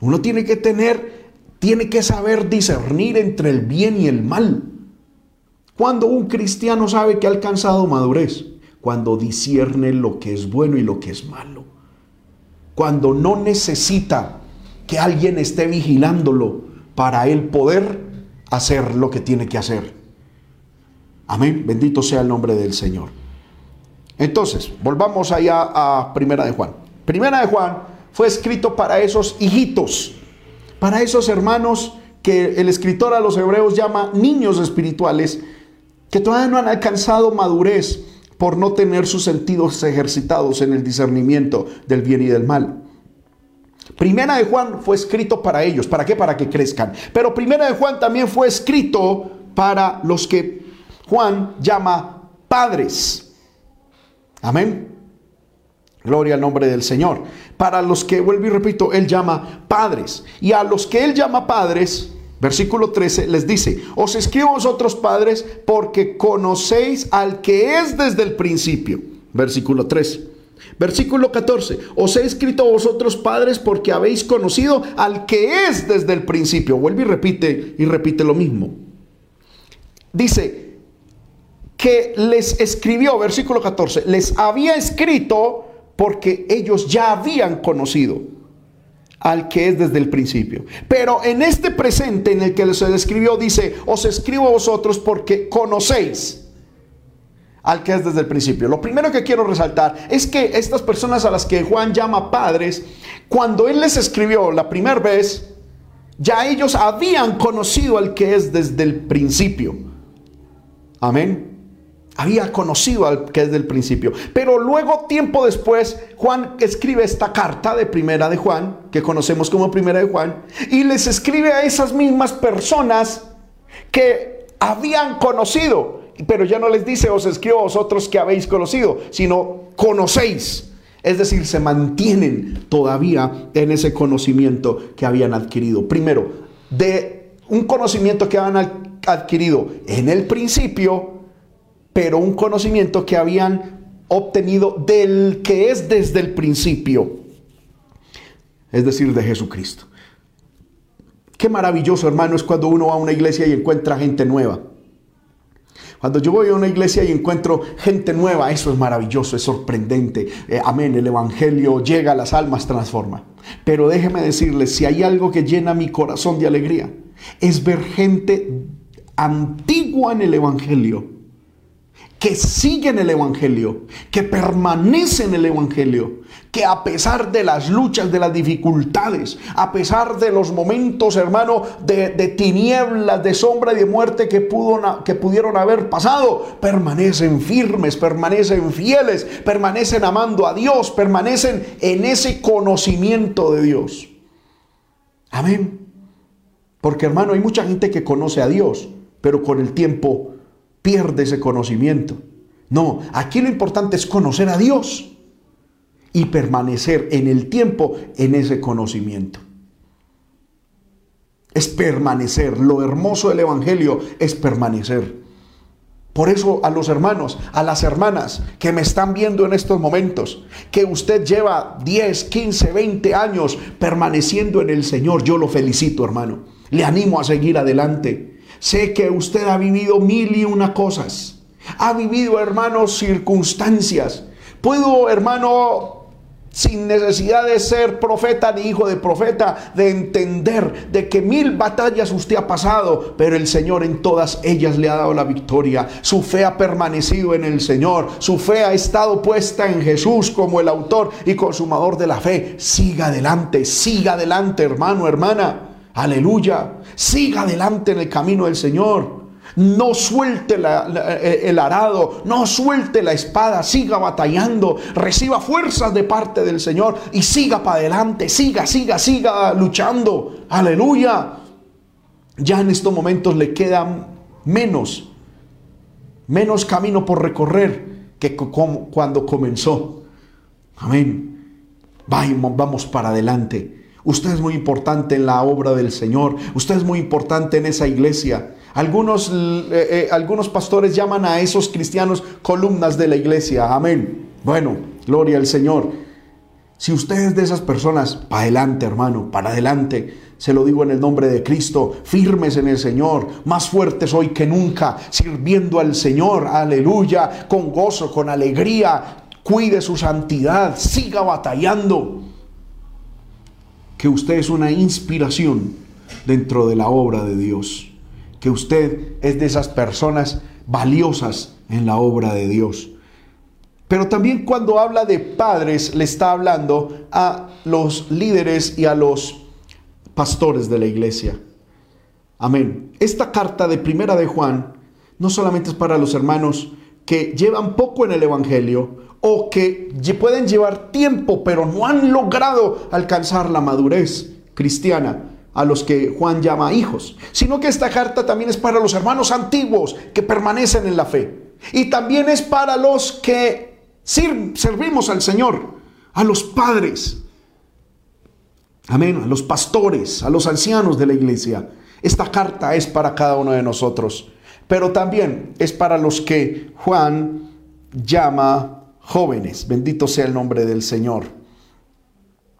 Uno tiene que tener, tiene que saber discernir entre el bien y el mal. Cuando un cristiano sabe que ha alcanzado madurez, cuando discierne lo que es bueno y lo que es malo. Cuando no necesita que alguien esté vigilándolo para él poder hacer lo que tiene que hacer. Amén. Bendito sea el nombre del Señor. Entonces, volvamos allá a Primera de Juan. Primera de Juan fue escrito para esos hijitos, para esos hermanos que el escritor a los hebreos llama niños espirituales, que todavía no han alcanzado madurez por no tener sus sentidos ejercitados en el discernimiento del bien y del mal. Primera de Juan fue escrito para ellos, ¿para qué? Para que crezcan. Pero Primera de Juan también fue escrito para los que Juan llama padres. Amén. Gloria al nombre del Señor. Para los que, vuelvo y repito, Él llama padres. Y a los que Él llama padres, versículo 13, les dice, os escribo vosotros padres porque conocéis al que es desde el principio. Versículo 13. Versículo 14, os he escrito a vosotros padres porque habéis conocido al que es desde el principio. Vuelve y repite y repite lo mismo. Dice que les escribió, versículo 14, les había escrito porque ellos ya habían conocido al que es desde el principio. Pero en este presente en el que se describió dice, os escribo a vosotros porque conocéis al que es desde el principio. Lo primero que quiero resaltar es que estas personas a las que Juan llama padres, cuando él les escribió la primera vez, ya ellos habían conocido al que es desde el principio. Amén había conocido al que es del principio. Pero luego, tiempo después, Juan escribe esta carta de primera de Juan, que conocemos como primera de Juan, y les escribe a esas mismas personas que habían conocido, pero ya no les dice, os escribo a vosotros que habéis conocido, sino conocéis. Es decir, se mantienen todavía en ese conocimiento que habían adquirido. Primero, de un conocimiento que habían adquirido en el principio, pero un conocimiento que habían obtenido del que es desde el principio, es decir, de Jesucristo. Qué maravilloso, hermano, es cuando uno va a una iglesia y encuentra gente nueva. Cuando yo voy a una iglesia y encuentro gente nueva, eso es maravilloso, es sorprendente. Eh, amén, el Evangelio llega a las almas, transforma. Pero déjeme decirles, si hay algo que llena mi corazón de alegría, es ver gente antigua en el Evangelio que siguen el Evangelio, que permanecen en el Evangelio, que a pesar de las luchas, de las dificultades, a pesar de los momentos, hermano, de, tinieblas, de sombra y de muerte que, que pudieron haber pasado, permanecen firmes, permanecen fieles, permanecen amando a Dios, permanecen en ese conocimiento de Dios. Amén. Porque hermano, hay mucha gente que conoce a Dios, pero con el tiempo pierde ese conocimiento. No, aquí lo importante es conocer a Dios y permanecer en el tiempo en ese conocimiento. Es permanecer. Lo hermoso del Evangelio es permanecer. Por eso a los hermanos, a las hermanas que me están viendo en estos momentos, que usted lleva 10, 15, 20 años permaneciendo en el Señor, yo lo felicito hermano. Le animo a seguir adelante. Sé que usted ha vivido mil y una cosas. Ha vivido, hermanos, circunstancias. Puedo, hermano, sin necesidad de ser profeta ni hijo de profeta, de entender de que mil batallas usted ha pasado, pero el Señor en todas ellas le ha dado la victoria. Su fe ha permanecido en el Señor, su fe ha estado puesta en Jesús como el autor y consumador de la fe. Siga adelante, siga adelante, hermano, hermana. Aleluya. Siga adelante en el camino del Señor. No suelte eh, el arado, no suelte la espada, siga batallando, reciba fuerzas de parte del Señor y siga para adelante, siga, siga, siga luchando. Aleluya. Ya en estos momentos le quedan menos menos camino por recorrer que cuando comenzó. Amén. Vamos, vamos para adelante. Usted es muy importante en la obra del Señor. Usted es muy importante en esa iglesia. Algunos, eh, eh, algunos pastores llaman a esos cristianos columnas de la iglesia. Amén. Bueno, gloria al Señor. Si usted es de esas personas, para adelante, hermano, para adelante. Se lo digo en el nombre de Cristo, firmes en el Señor, más fuertes hoy que nunca, sirviendo al Señor, aleluya, con gozo, con alegría. Cuide su santidad, siga batallando. Que usted es una inspiración dentro de la obra de Dios. Que usted es de esas personas valiosas en la obra de Dios. Pero también cuando habla de padres, le está hablando a los líderes y a los pastores de la iglesia. Amén. Esta carta de Primera de Juan no solamente es para los hermanos que llevan poco en el Evangelio o que pueden llevar tiempo pero no han logrado alcanzar la madurez cristiana a los que Juan llama hijos, sino que esta carta también es para los hermanos antiguos que permanecen en la fe. Y también es para los que servimos al Señor, a los padres, amén, a los pastores, a los ancianos de la iglesia. Esta carta es para cada uno de nosotros, pero también es para los que Juan llama jóvenes. Bendito sea el nombre del Señor.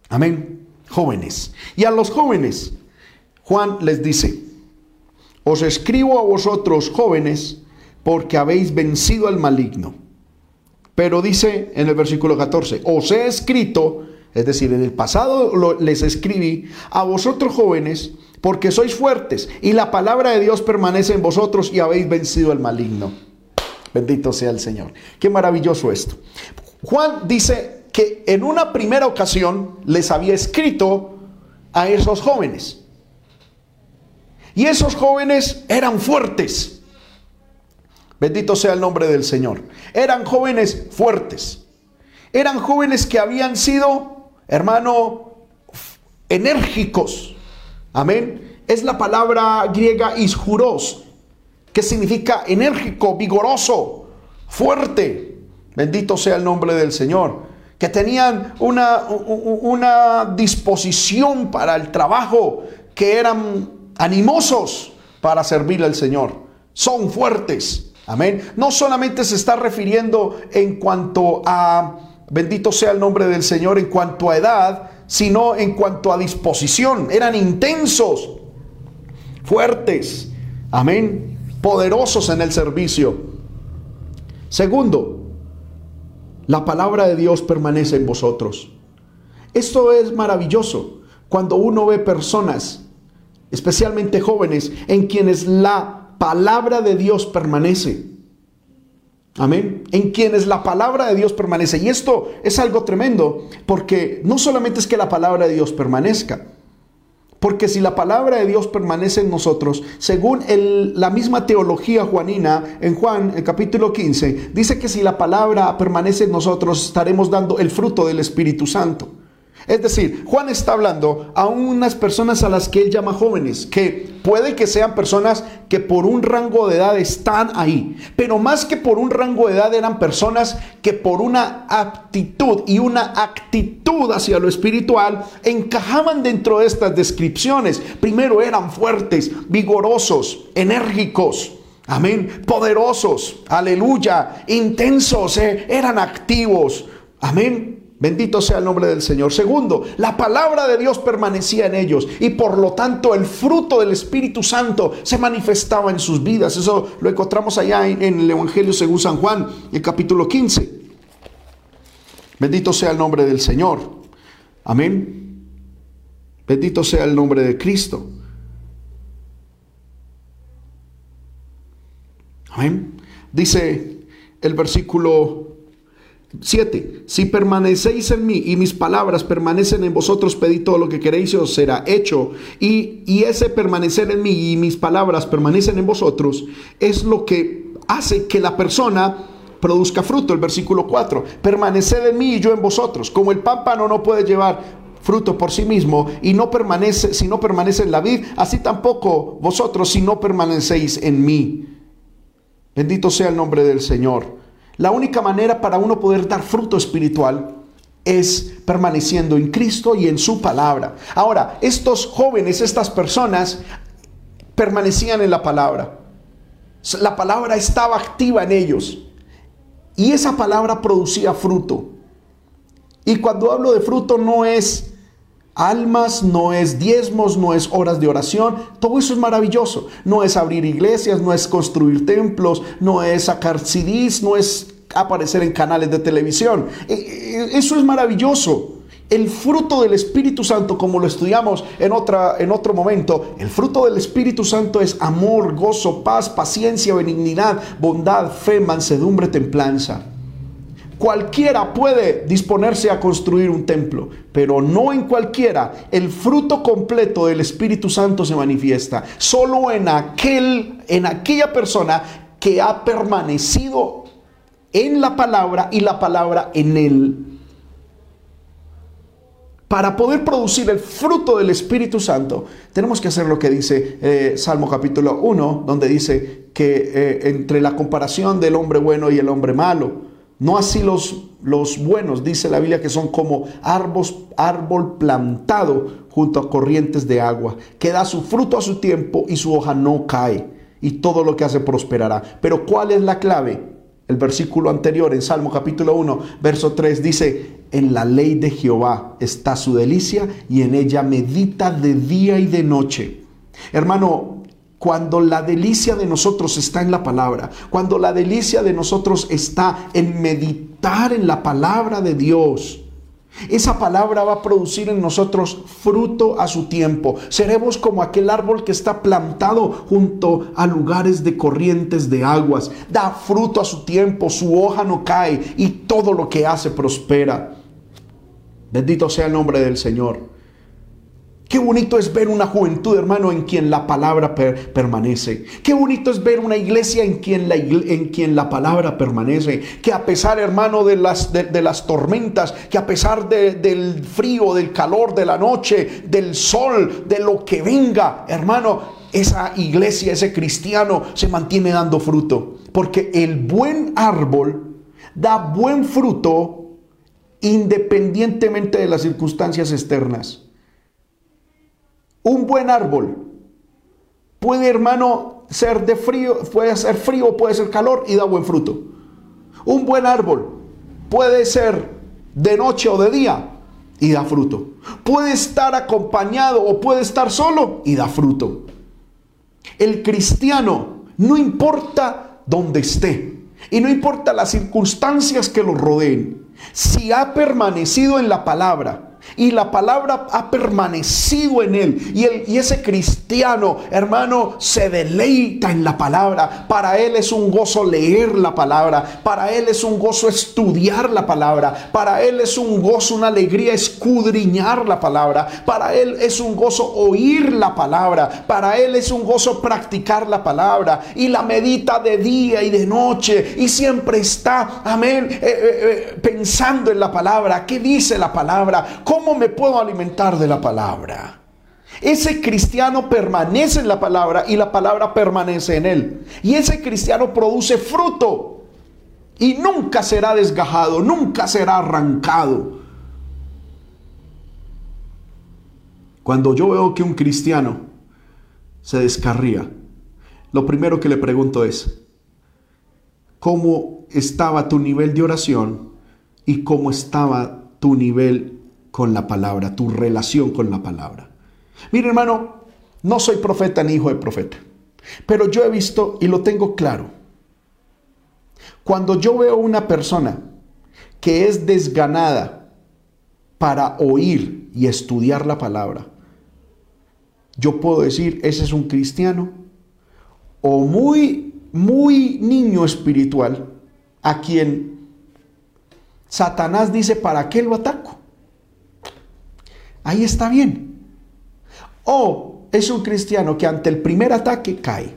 Amén. Jóvenes. Y a los jóvenes, Juan les dice, os escribo a vosotros jóvenes porque habéis vencido al maligno. Pero dice en el versículo 14, os he escrito, es decir, en el pasado les escribí a vosotros jóvenes, porque sois fuertes y la palabra de Dios permanece en vosotros y habéis vencido al maligno. Bendito sea el Señor. Qué maravilloso esto. Juan dice que en una primera ocasión les había escrito a esos jóvenes. Y esos jóvenes eran fuertes. Bendito sea el nombre del Señor. Eran jóvenes fuertes. Eran jóvenes que habían sido, hermano, enérgicos. Amén. Es la palabra griega isjuros, que significa enérgico, vigoroso, fuerte. Bendito sea el nombre del Señor. Que tenían una, una disposición para el trabajo, que eran animosos para servir al Señor. Son fuertes. Amén. No solamente se está refiriendo en cuanto a, bendito sea el nombre del Señor, en cuanto a edad, sino en cuanto a disposición. Eran intensos, fuertes, amén, poderosos en el servicio. Segundo, la palabra de Dios permanece en vosotros. Esto es maravilloso cuando uno ve personas, especialmente jóvenes, en quienes la palabra de Dios permanece. Amén. En quienes la palabra de Dios permanece. Y esto es algo tremendo, porque no solamente es que la palabra de Dios permanezca, porque si la palabra de Dios permanece en nosotros, según la misma teología juanina, en Juan, el capítulo 15, dice que si la palabra permanece en nosotros, estaremos dando el fruto del Espíritu Santo. Es decir, Juan está hablando a unas personas a las que él llama jóvenes, que puede que sean personas que por un rango de edad están ahí, pero más que por un rango de edad eran personas que por una aptitud y una actitud hacia lo espiritual encajaban dentro de estas descripciones. Primero eran fuertes, vigorosos, enérgicos. Amén, poderosos, aleluya, intensos, eh, eran activos. Amén. Bendito sea el nombre del Señor. Segundo, la palabra de Dios permanecía en ellos y por lo tanto el fruto del Espíritu Santo se manifestaba en sus vidas. Eso lo encontramos allá en, el Evangelio según San Juan, el capítulo 15. Bendito sea el nombre del Señor. Amén. Bendito sea el nombre de Cristo. Amén. Dice el versículo 7. Si permanecéis en mí y mis palabras permanecen en vosotros, pedid todo lo que queréis y os será hecho. Y, y ese permanecer en mí y mis palabras permanecen en vosotros es lo que hace que la persona produzca fruto. El versículo 4. Permaneced en mí y yo en vosotros. Como el pámpano no puede llevar fruto por sí mismo y no permanece, si no permanece en la vid, así tampoco vosotros si no permanecéis en mí. Bendito sea el nombre del Señor. La única manera para uno poder dar fruto espiritual es permaneciendo en Cristo y en su palabra. Ahora, estos jóvenes, estas personas, permanecían en la palabra. La palabra estaba activa en ellos. Y esa palabra producía fruto. Y cuando hablo de fruto no es almas, no es diezmos, no es horas de oración. Todo eso es maravilloso. No es abrir iglesias, no es construir templos, no es sacar CDs, no es aparecer en canales de televisión. E, e, eso es maravilloso. El fruto del Espíritu Santo, como lo estudiamos en, otra, en otro momento, el fruto del Espíritu Santo es amor, gozo, paz, paciencia, benignidad, bondad, fe, mansedumbre, templanza. Cualquiera puede disponerse a construir un templo, pero no en cualquiera. El fruto completo del Espíritu Santo se manifiesta solo en aquel en aquella persona que ha permanecido en la palabra y la palabra en él. Para poder producir el fruto del Espíritu Santo, tenemos que hacer lo que dice eh, Salmo capítulo 1, donde dice que eh, entre la comparación del hombre bueno y el hombre malo, no así los, los buenos, dice la Biblia, que son como árboles, árbol plantado junto a corrientes de agua, que da su fruto a su tiempo y su hoja no cae, y todo lo que hace prosperará. Pero ¿cuál es la clave? El versículo anterior en Salmo capítulo 1, verso 3 dice, en la ley de Jehová está su delicia y en ella medita de día y de noche. Hermano, cuando la delicia de nosotros está en la palabra, cuando la delicia de nosotros está en meditar en la palabra de Dios, esa palabra va a producir en nosotros fruto a su tiempo. Seremos como aquel árbol que está plantado junto a lugares de corrientes de aguas. Da fruto a su tiempo, su hoja no cae y todo lo que hace prospera. Bendito sea el nombre del Señor. Qué bonito es ver una juventud, hermano, en quien la palabra permanece. Qué bonito es ver una iglesia en quien la, en quien la palabra permanece. Que a pesar, hermano, de las, de, las tormentas, que a pesar del frío, del calor, de la noche, del sol, de lo que venga, hermano, esa iglesia, ese cristiano se mantiene dando fruto. Porque el buen árbol da buen fruto independientemente de las circunstancias externas. Un buen árbol puede, hermano, ser de frío, puede ser frío, puede ser calor y da buen fruto. Un buen árbol puede ser de noche o de día y da fruto. Puede estar acompañado o puede estar solo y da fruto. El cristiano, no importa dónde esté y no importa las circunstancias que lo rodeen, si ha permanecido en la palabra, y la palabra ha permanecido en él. Y, y ese cristiano, hermano, se deleita en la palabra. Para él es un gozo leer la palabra. Para él es un gozo estudiar la palabra. Para él es un gozo, una alegría escudriñar la palabra. Para él es un gozo oír la palabra. Para él es un gozo practicar la palabra. Y la medita de día y de noche. Y siempre está, amén, eh, eh, eh, pensando en la palabra. ¿Qué dice la palabra? ¿Cómo me puedo alimentar de la palabra? Ese cristiano permanece en la palabra y la palabra permanece en él. Y ese cristiano produce fruto y nunca será desgajado, nunca será arrancado. Cuando yo veo que un cristiano se descarría, lo primero que le pregunto es, ¿cómo estaba tu nivel de oración y cómo estaba tu nivel con la palabra, tu relación con la palabra. Mire hermano, no soy profeta ni hijo de profeta, pero yo he visto y lo tengo claro. Cuando yo veo una persona que es desganada para oír y estudiar la palabra, yo puedo decir, ese es un cristiano o muy, muy niño espiritual a quien Satanás dice, ¿para qué lo ataco? Ahí está bien. O es un cristiano que ante el primer ataque cae.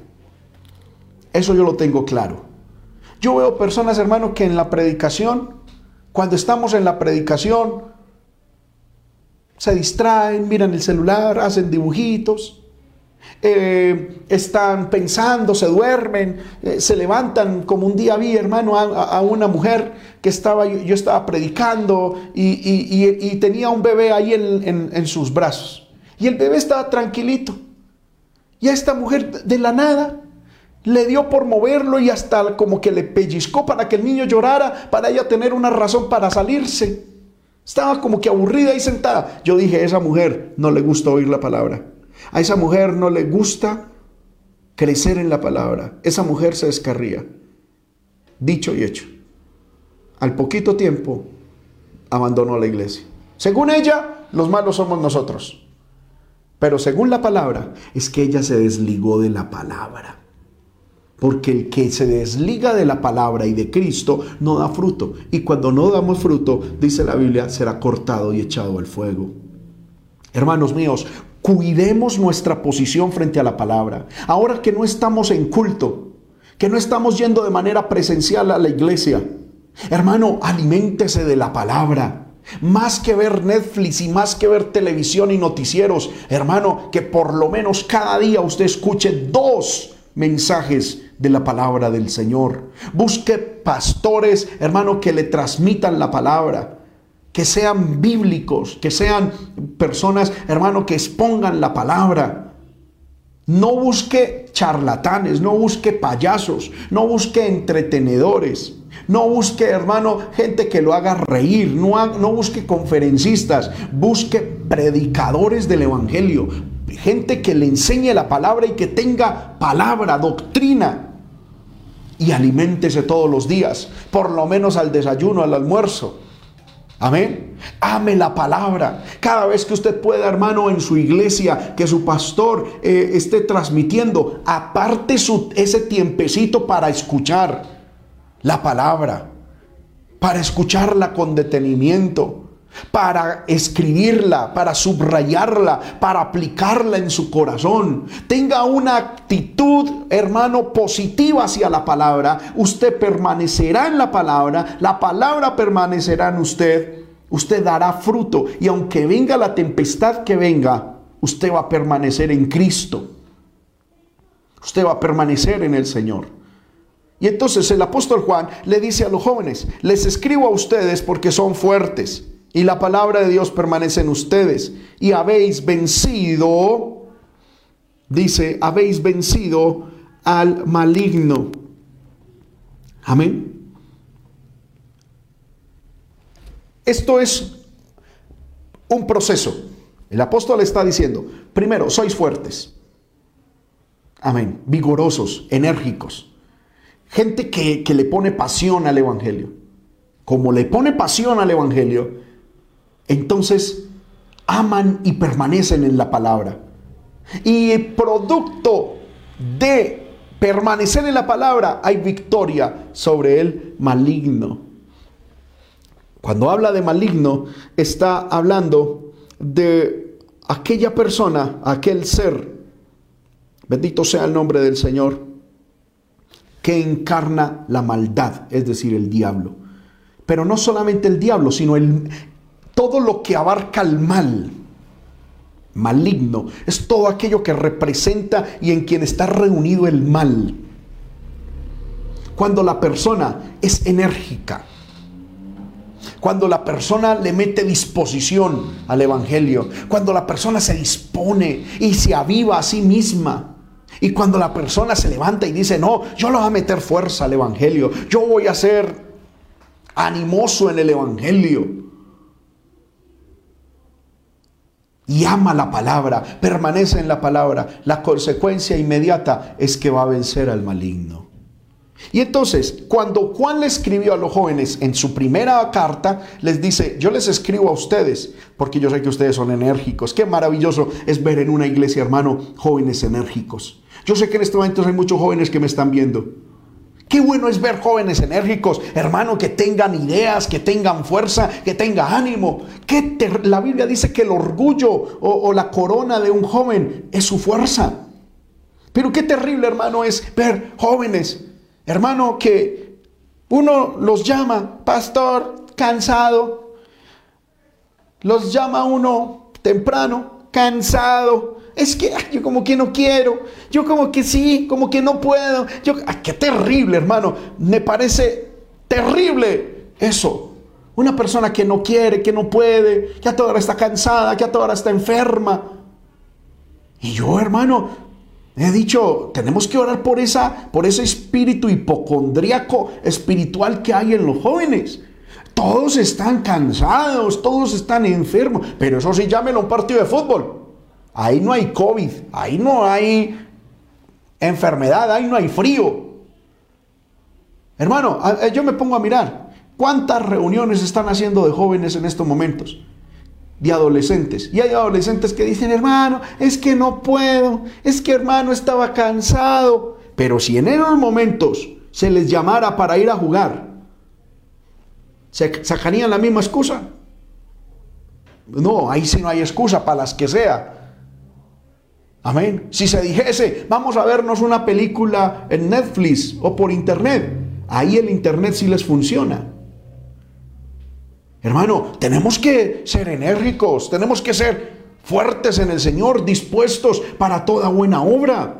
Eso yo lo tengo claro. Yo veo personas, hermano, que en la predicación, cuando estamos en la predicación, se distraen, miran el celular, hacen dibujitos. Eh, están pensando, se duermen, eh, se levantan, como un día vi, hermano, a, una mujer que estaba, yo estaba predicando y, tenía un bebé ahí en, sus brazos. Y el bebé estaba tranquilito. Y a esta mujer de la nada le dio por moverlo y hasta como que le pellizcó para que el niño llorara, para ella tener una razón para salirse. Estaba como que aburrida y sentada. Yo dije, esa mujer no le gusta oír la palabra. A esa mujer no le gusta crecer en la palabra. Esa mujer se descarría. Dicho y hecho. Al poquito tiempo abandonó la iglesia. Según ella, los malos somos nosotros. Pero según la palabra, es que ella se desligó de la palabra. Porque el que se desliga de la palabra y de Cristo no da fruto. Y cuando no damos fruto, dice la Biblia, será cortado y echado al fuego. Hermanos míos, cuidemos nuestra posición frente a la palabra. Ahora que no estamos en culto, que no estamos yendo de manera presencial a la iglesia, hermano, aliméntese de la palabra. Más que ver Netflix y más que ver televisión y noticieros, hermano, que por lo menos cada día usted escuche dos mensajes de la palabra del Señor. Busque pastores, hermano, que le transmitan la palabra, que sean bíblicos, que sean personas, hermano, que expongan la palabra. No busque charlatanes, no busque payasos, no busque entretenedores. No busque, hermano, gente que lo haga reír. No, busque conferencistas. Busque predicadores del Evangelio gente que le enseñe la palabra y que tenga palabra, doctrina. Y aliméntese todos los días, por lo menos al desayuno, al almuerzo. Amén. Ame la palabra. Cada vez que usted pueda, hermano, en su iglesia, que su pastor eh, esté transmitiendo, aparte su, ese tiempecito para escuchar la palabra, para escucharla con detenimiento para escribirla, para subrayarla, para aplicarla en su corazón. Tenga una actitud, hermano, positiva hacia la palabra. Usted permanecerá en la palabra, la palabra permanecerá en usted. Usted dará fruto y aunque venga la tempestad que venga, usted va a permanecer en Cristo. Usted va a permanecer en el Señor. Y entonces el apóstol Juan le dice a los jóvenes, les escribo a ustedes porque son fuertes y la palabra de Dios permanece en ustedes y habéis vencido, dice, habéis vencido al maligno. Amén. Esto es un proceso. El apóstol está diciendo, primero, sois fuertes. Amén. Vigorosos, enérgicos. Gente que, que le pone pasión al Evangelio. Como le pone pasión al Evangelio, entonces aman y permanecen en la palabra. Y producto de permanecer en la palabra hay victoria sobre el maligno. Cuando habla de maligno, está hablando de aquella persona, aquel ser, bendito sea el nombre del Señor, que encarna la maldad, es decir, el diablo. Pero no solamente el diablo, sino el, todo lo que abarca el mal, maligno, es todo aquello que representa y en quien está reunido el mal. Cuando la persona es enérgica, cuando la persona le mete disposición al Evangelio, cuando la persona se dispone y se aviva a sí misma, y cuando la persona se levanta y dice, no, yo le voy a meter fuerza al Evangelio, yo voy a ser animoso en el Evangelio, y ama la palabra, permanece en la palabra, la consecuencia inmediata es que va a vencer al maligno. Y entonces, cuando Juan le escribió a los jóvenes en su primera carta, les dice, yo les escribo a ustedes, porque yo sé que ustedes son enérgicos. Qué maravilloso es ver en una iglesia, hermano, jóvenes enérgicos. Yo sé que en este momento hay muchos jóvenes que me están viendo. Qué bueno es ver jóvenes enérgicos, hermano, que tengan ideas, que tengan fuerza, que tengan ánimo. La Biblia dice que el orgullo o la corona de un joven es su fuerza. Pero qué terrible, hermano, es ver jóvenes, hermano, que uno los llama, pastor, cansado. Los llama uno temprano, cansado, es que yo como que no quiero, yo como que sí, como que no puedo. Yo, qué terrible, hermano. Me parece terrible eso. Una persona que no quiere, que no puede, que a toda hora está cansada, que a toda hora está enferma. Y yo, hermano, he dicho, tenemos que orar por esa por ese espíritu hipocondríaco espiritual que hay en los jóvenes. Todos están cansados, todos están enfermos, pero eso sí llámelo un partido de fútbol. Ahí no hay COVID, ahí no hay enfermedad, ahí no hay frío. Hermano, yo me pongo a mirar, ¿cuántas reuniones están haciendo de jóvenes en estos momentos? De adolescentes. Y hay adolescentes que dicen, hermano, es que no puedo, es que hermano estaba cansado. Pero si en esos momentos se les llamara para ir a jugar, ¿se sacarían la misma excusa? No, ahí sí no hay excusa para las que sea. Amén. Si se dijese, vamos a vernos una película en Netflix o por internet, ahí el internet sí les funciona. Hermano, tenemos que ser enérgicos, tenemos que ser fuertes en el Señor, dispuestos para toda buena obra.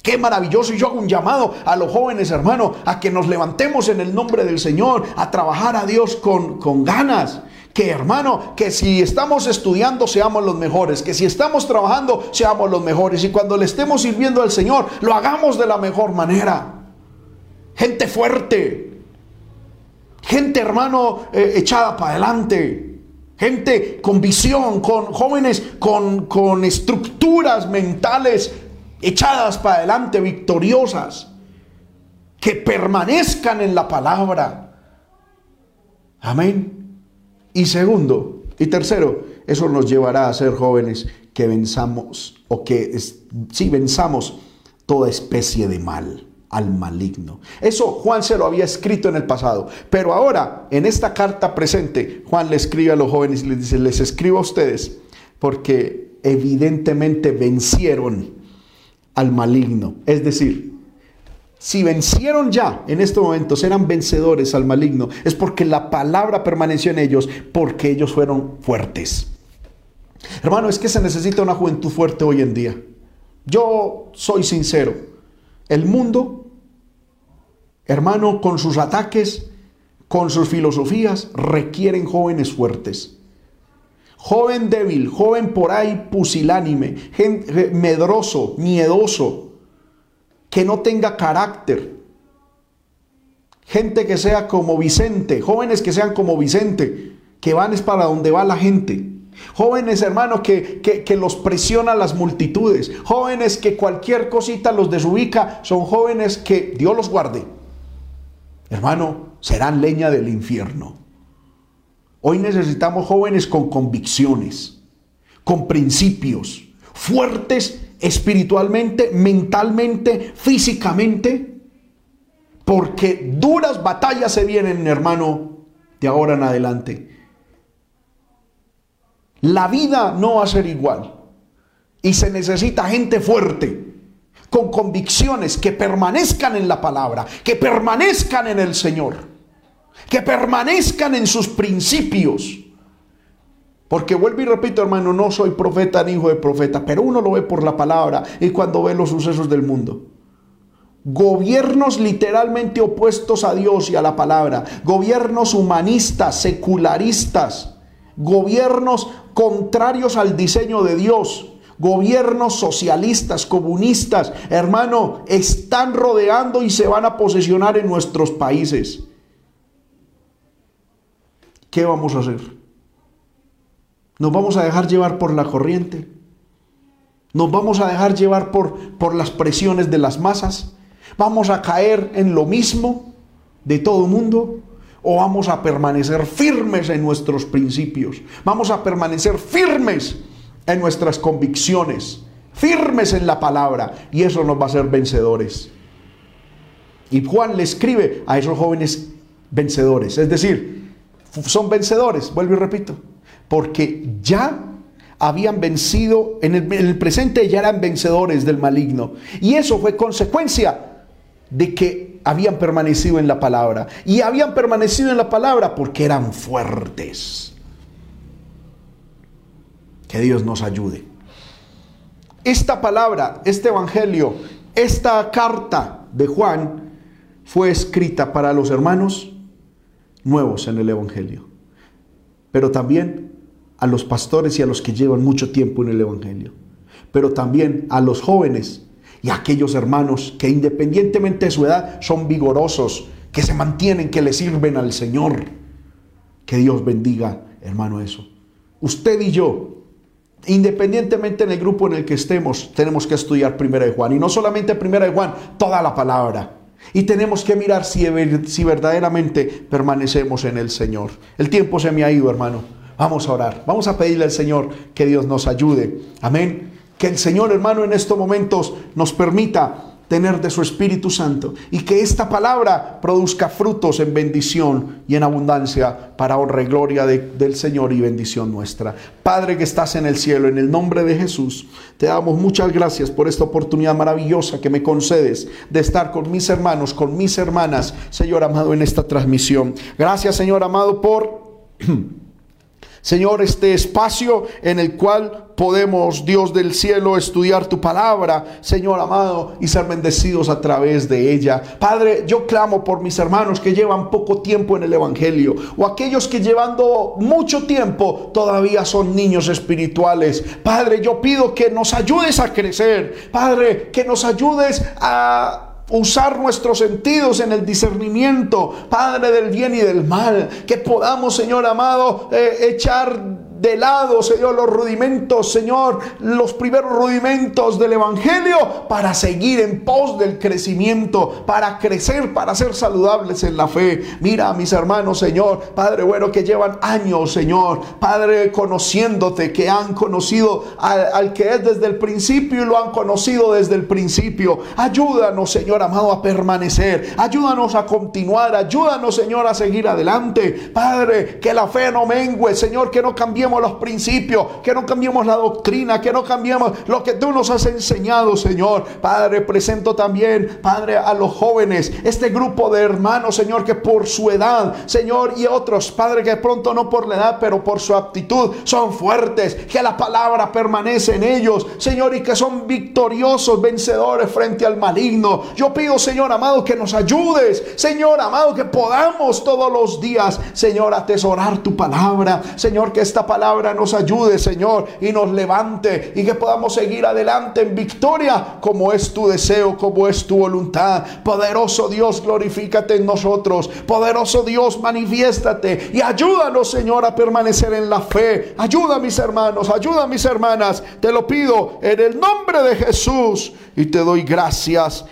Qué maravilloso. Y yo hago un llamado a los jóvenes, hermano, a que nos levantemos en el nombre del Señor, a trabajar a Dios con, con ganas que hermano, que si estamos estudiando seamos los mejores, que si estamos trabajando seamos los mejores y cuando le estemos sirviendo al Señor lo hagamos de la mejor manera. Gente fuerte, gente hermano eh, echada para adelante, gente con visión, con jóvenes con, con estructuras mentales echadas para adelante, victoriosas, que permanezcan en la palabra. Amén. Y segundo, y tercero, eso nos llevará a ser jóvenes que venzamos o que sí venzamos toda especie de mal, al maligno. Eso Juan se lo había escrito en el pasado, pero ahora en esta carta presente Juan le escribe a los jóvenes y les dice, les escribo a ustedes porque evidentemente vencieron al maligno. Es decir, si vencieron ya en este momento, eran vencedores al maligno, es porque la palabra permaneció en ellos, porque ellos fueron fuertes. Hermano, es que se necesita una juventud fuerte hoy en día. Yo soy sincero. El mundo, hermano, con sus ataques, con sus filosofías, requieren jóvenes fuertes. Joven débil, joven por ahí pusilánime, medroso, miedoso, que no tenga carácter. Gente que sea como Vicente, jóvenes que sean como Vicente, que van es para donde va la gente. Jóvenes hermanos que, que, los presiona las multitudes. Jóvenes que cualquier cosita los desubica. Son jóvenes que Dios los guarde. Hermano, serán leña del infierno. Hoy necesitamos jóvenes con convicciones, con principios, fuertes espiritualmente, mentalmente, físicamente, porque duras batallas se vienen, hermano, de ahora en adelante. La vida no va a ser igual y se necesita gente fuerte, con convicciones que permanezcan en la palabra, que permanezcan en el Señor, que permanezcan en sus principios porque vuelvo y repito, hermano, no soy profeta ni hijo de profeta, pero uno lo ve por la palabra y cuando ve los sucesos del mundo. Gobiernos literalmente opuestos a Dios y a la palabra, gobiernos humanistas, secularistas, gobiernos contrarios al diseño de Dios, gobiernos socialistas, comunistas, hermano, están rodeando y se van a posesionar en nuestros países. ¿Qué vamos a hacer? Nos vamos a dejar llevar por la corriente. Nos vamos a dejar llevar por, por las presiones de las masas. Vamos a caer en lo mismo de todo mundo. O vamos a permanecer firmes en nuestros principios. Vamos a permanecer firmes en nuestras convicciones. Firmes en la palabra. Y eso nos va a hacer vencedores. Y Juan le escribe a esos jóvenes vencedores. Es decir, son vencedores. Vuelvo y repito porque ya habían vencido, en el, presente ya eran vencedores del maligno. Y eso fue consecuencia de que habían permanecido en la palabra. Y habían permanecido en la palabra porque eran fuertes. Que Dios nos ayude. esta palabra, este evangelio, esta carta de Juan fue escrita para los hermanos nuevos en el evangelio, pero también a los pastores y a los que llevan mucho tiempo en el evangelio, pero también a los jóvenes y a aquellos hermanos que independientemente de su edad son vigorosos, que se mantienen, que le sirven al Señor. Que Dios bendiga, hermano, eso. Usted y yo, independientemente en el grupo en el que estemos, tenemos que estudiar Primera de Juan. Y no solamente Primera de Juan, toda la palabra. Y tenemos que mirar si, si verdaderamente permanecemos en el Señor. El tiempo se me ha ido, hermano. Vamos a orar. Vamos a pedirle al Señor que Dios nos ayude. Amén. Que el Señor, hermano, en estos momentos nos permita tener de su Espíritu Santo y que esta palabra produzca frutos en bendición y en abundancia para honra y gloria del Señor y bendición nuestra. Padre que estás en el cielo, en el nombre de Jesús, te damos muchas gracias por esta oportunidad maravillosa que me concedes de estar con mis hermanos, con mis hermanas, Señor amado, en esta transmisión. Gracias, Señor amado, por... Señor, este espacio en el cual podemos, Dios del cielo, estudiar tu palabra, Señor amado, y ser bendecidos a través de ella. Padre, yo clamo por mis hermanos que llevan poco tiempo en el Evangelio, o aquellos que llevando mucho tiempo todavía son niños espirituales. Padre, yo pido que nos ayudes a crecer. Padre, que nos ayudes a usar nuestros sentidos en el discernimiento, Padre del bien y del mal, que podamos, Señor amado, eh, echar de lado, Señor, los rudimentos, Señor, los primeros rudimentos del Evangelio para seguir en pos del crecimiento, para crecer, para ser saludables en la fe. Mira a mis hermanos, Señor, Padre bueno, que llevan años, Señor, Padre, conociéndote, que han conocido al, al que es desde el principio y lo han conocido desde el principio. Ayúdanos, Señor amado, a permanecer. Ayúdanos a continuar. Ayúdanos, Señor, a seguir adelante. Padre, que la fe no mengue, Señor, que no los principios, que no cambiemos la doctrina, que no cambiemos lo que tú nos has enseñado, Señor. Padre, presento también, Padre, a los jóvenes, este grupo de hermanos, Señor, que por su edad, Señor, y otros, Padre, que pronto no por la edad, pero por su aptitud, son fuertes, que la palabra permanece en ellos, Señor, y que son victoriosos, vencedores frente al maligno. Yo pido, Señor amado, que nos ayudes, Señor amado, que podamos todos los días, Señor, atesorar tu palabra, Señor, que esta palabra palabra nos ayude, Señor, y nos levante y que podamos seguir adelante en victoria como es tu deseo, como es tu voluntad. Poderoso Dios, glorifícate en nosotros. Poderoso Dios, manifiéstate y ayúdanos, Señor, a permanecer en la fe. Ayuda mis hermanos, ayuda mis hermanas. Te lo pido en el nombre de Jesús y te doy gracias.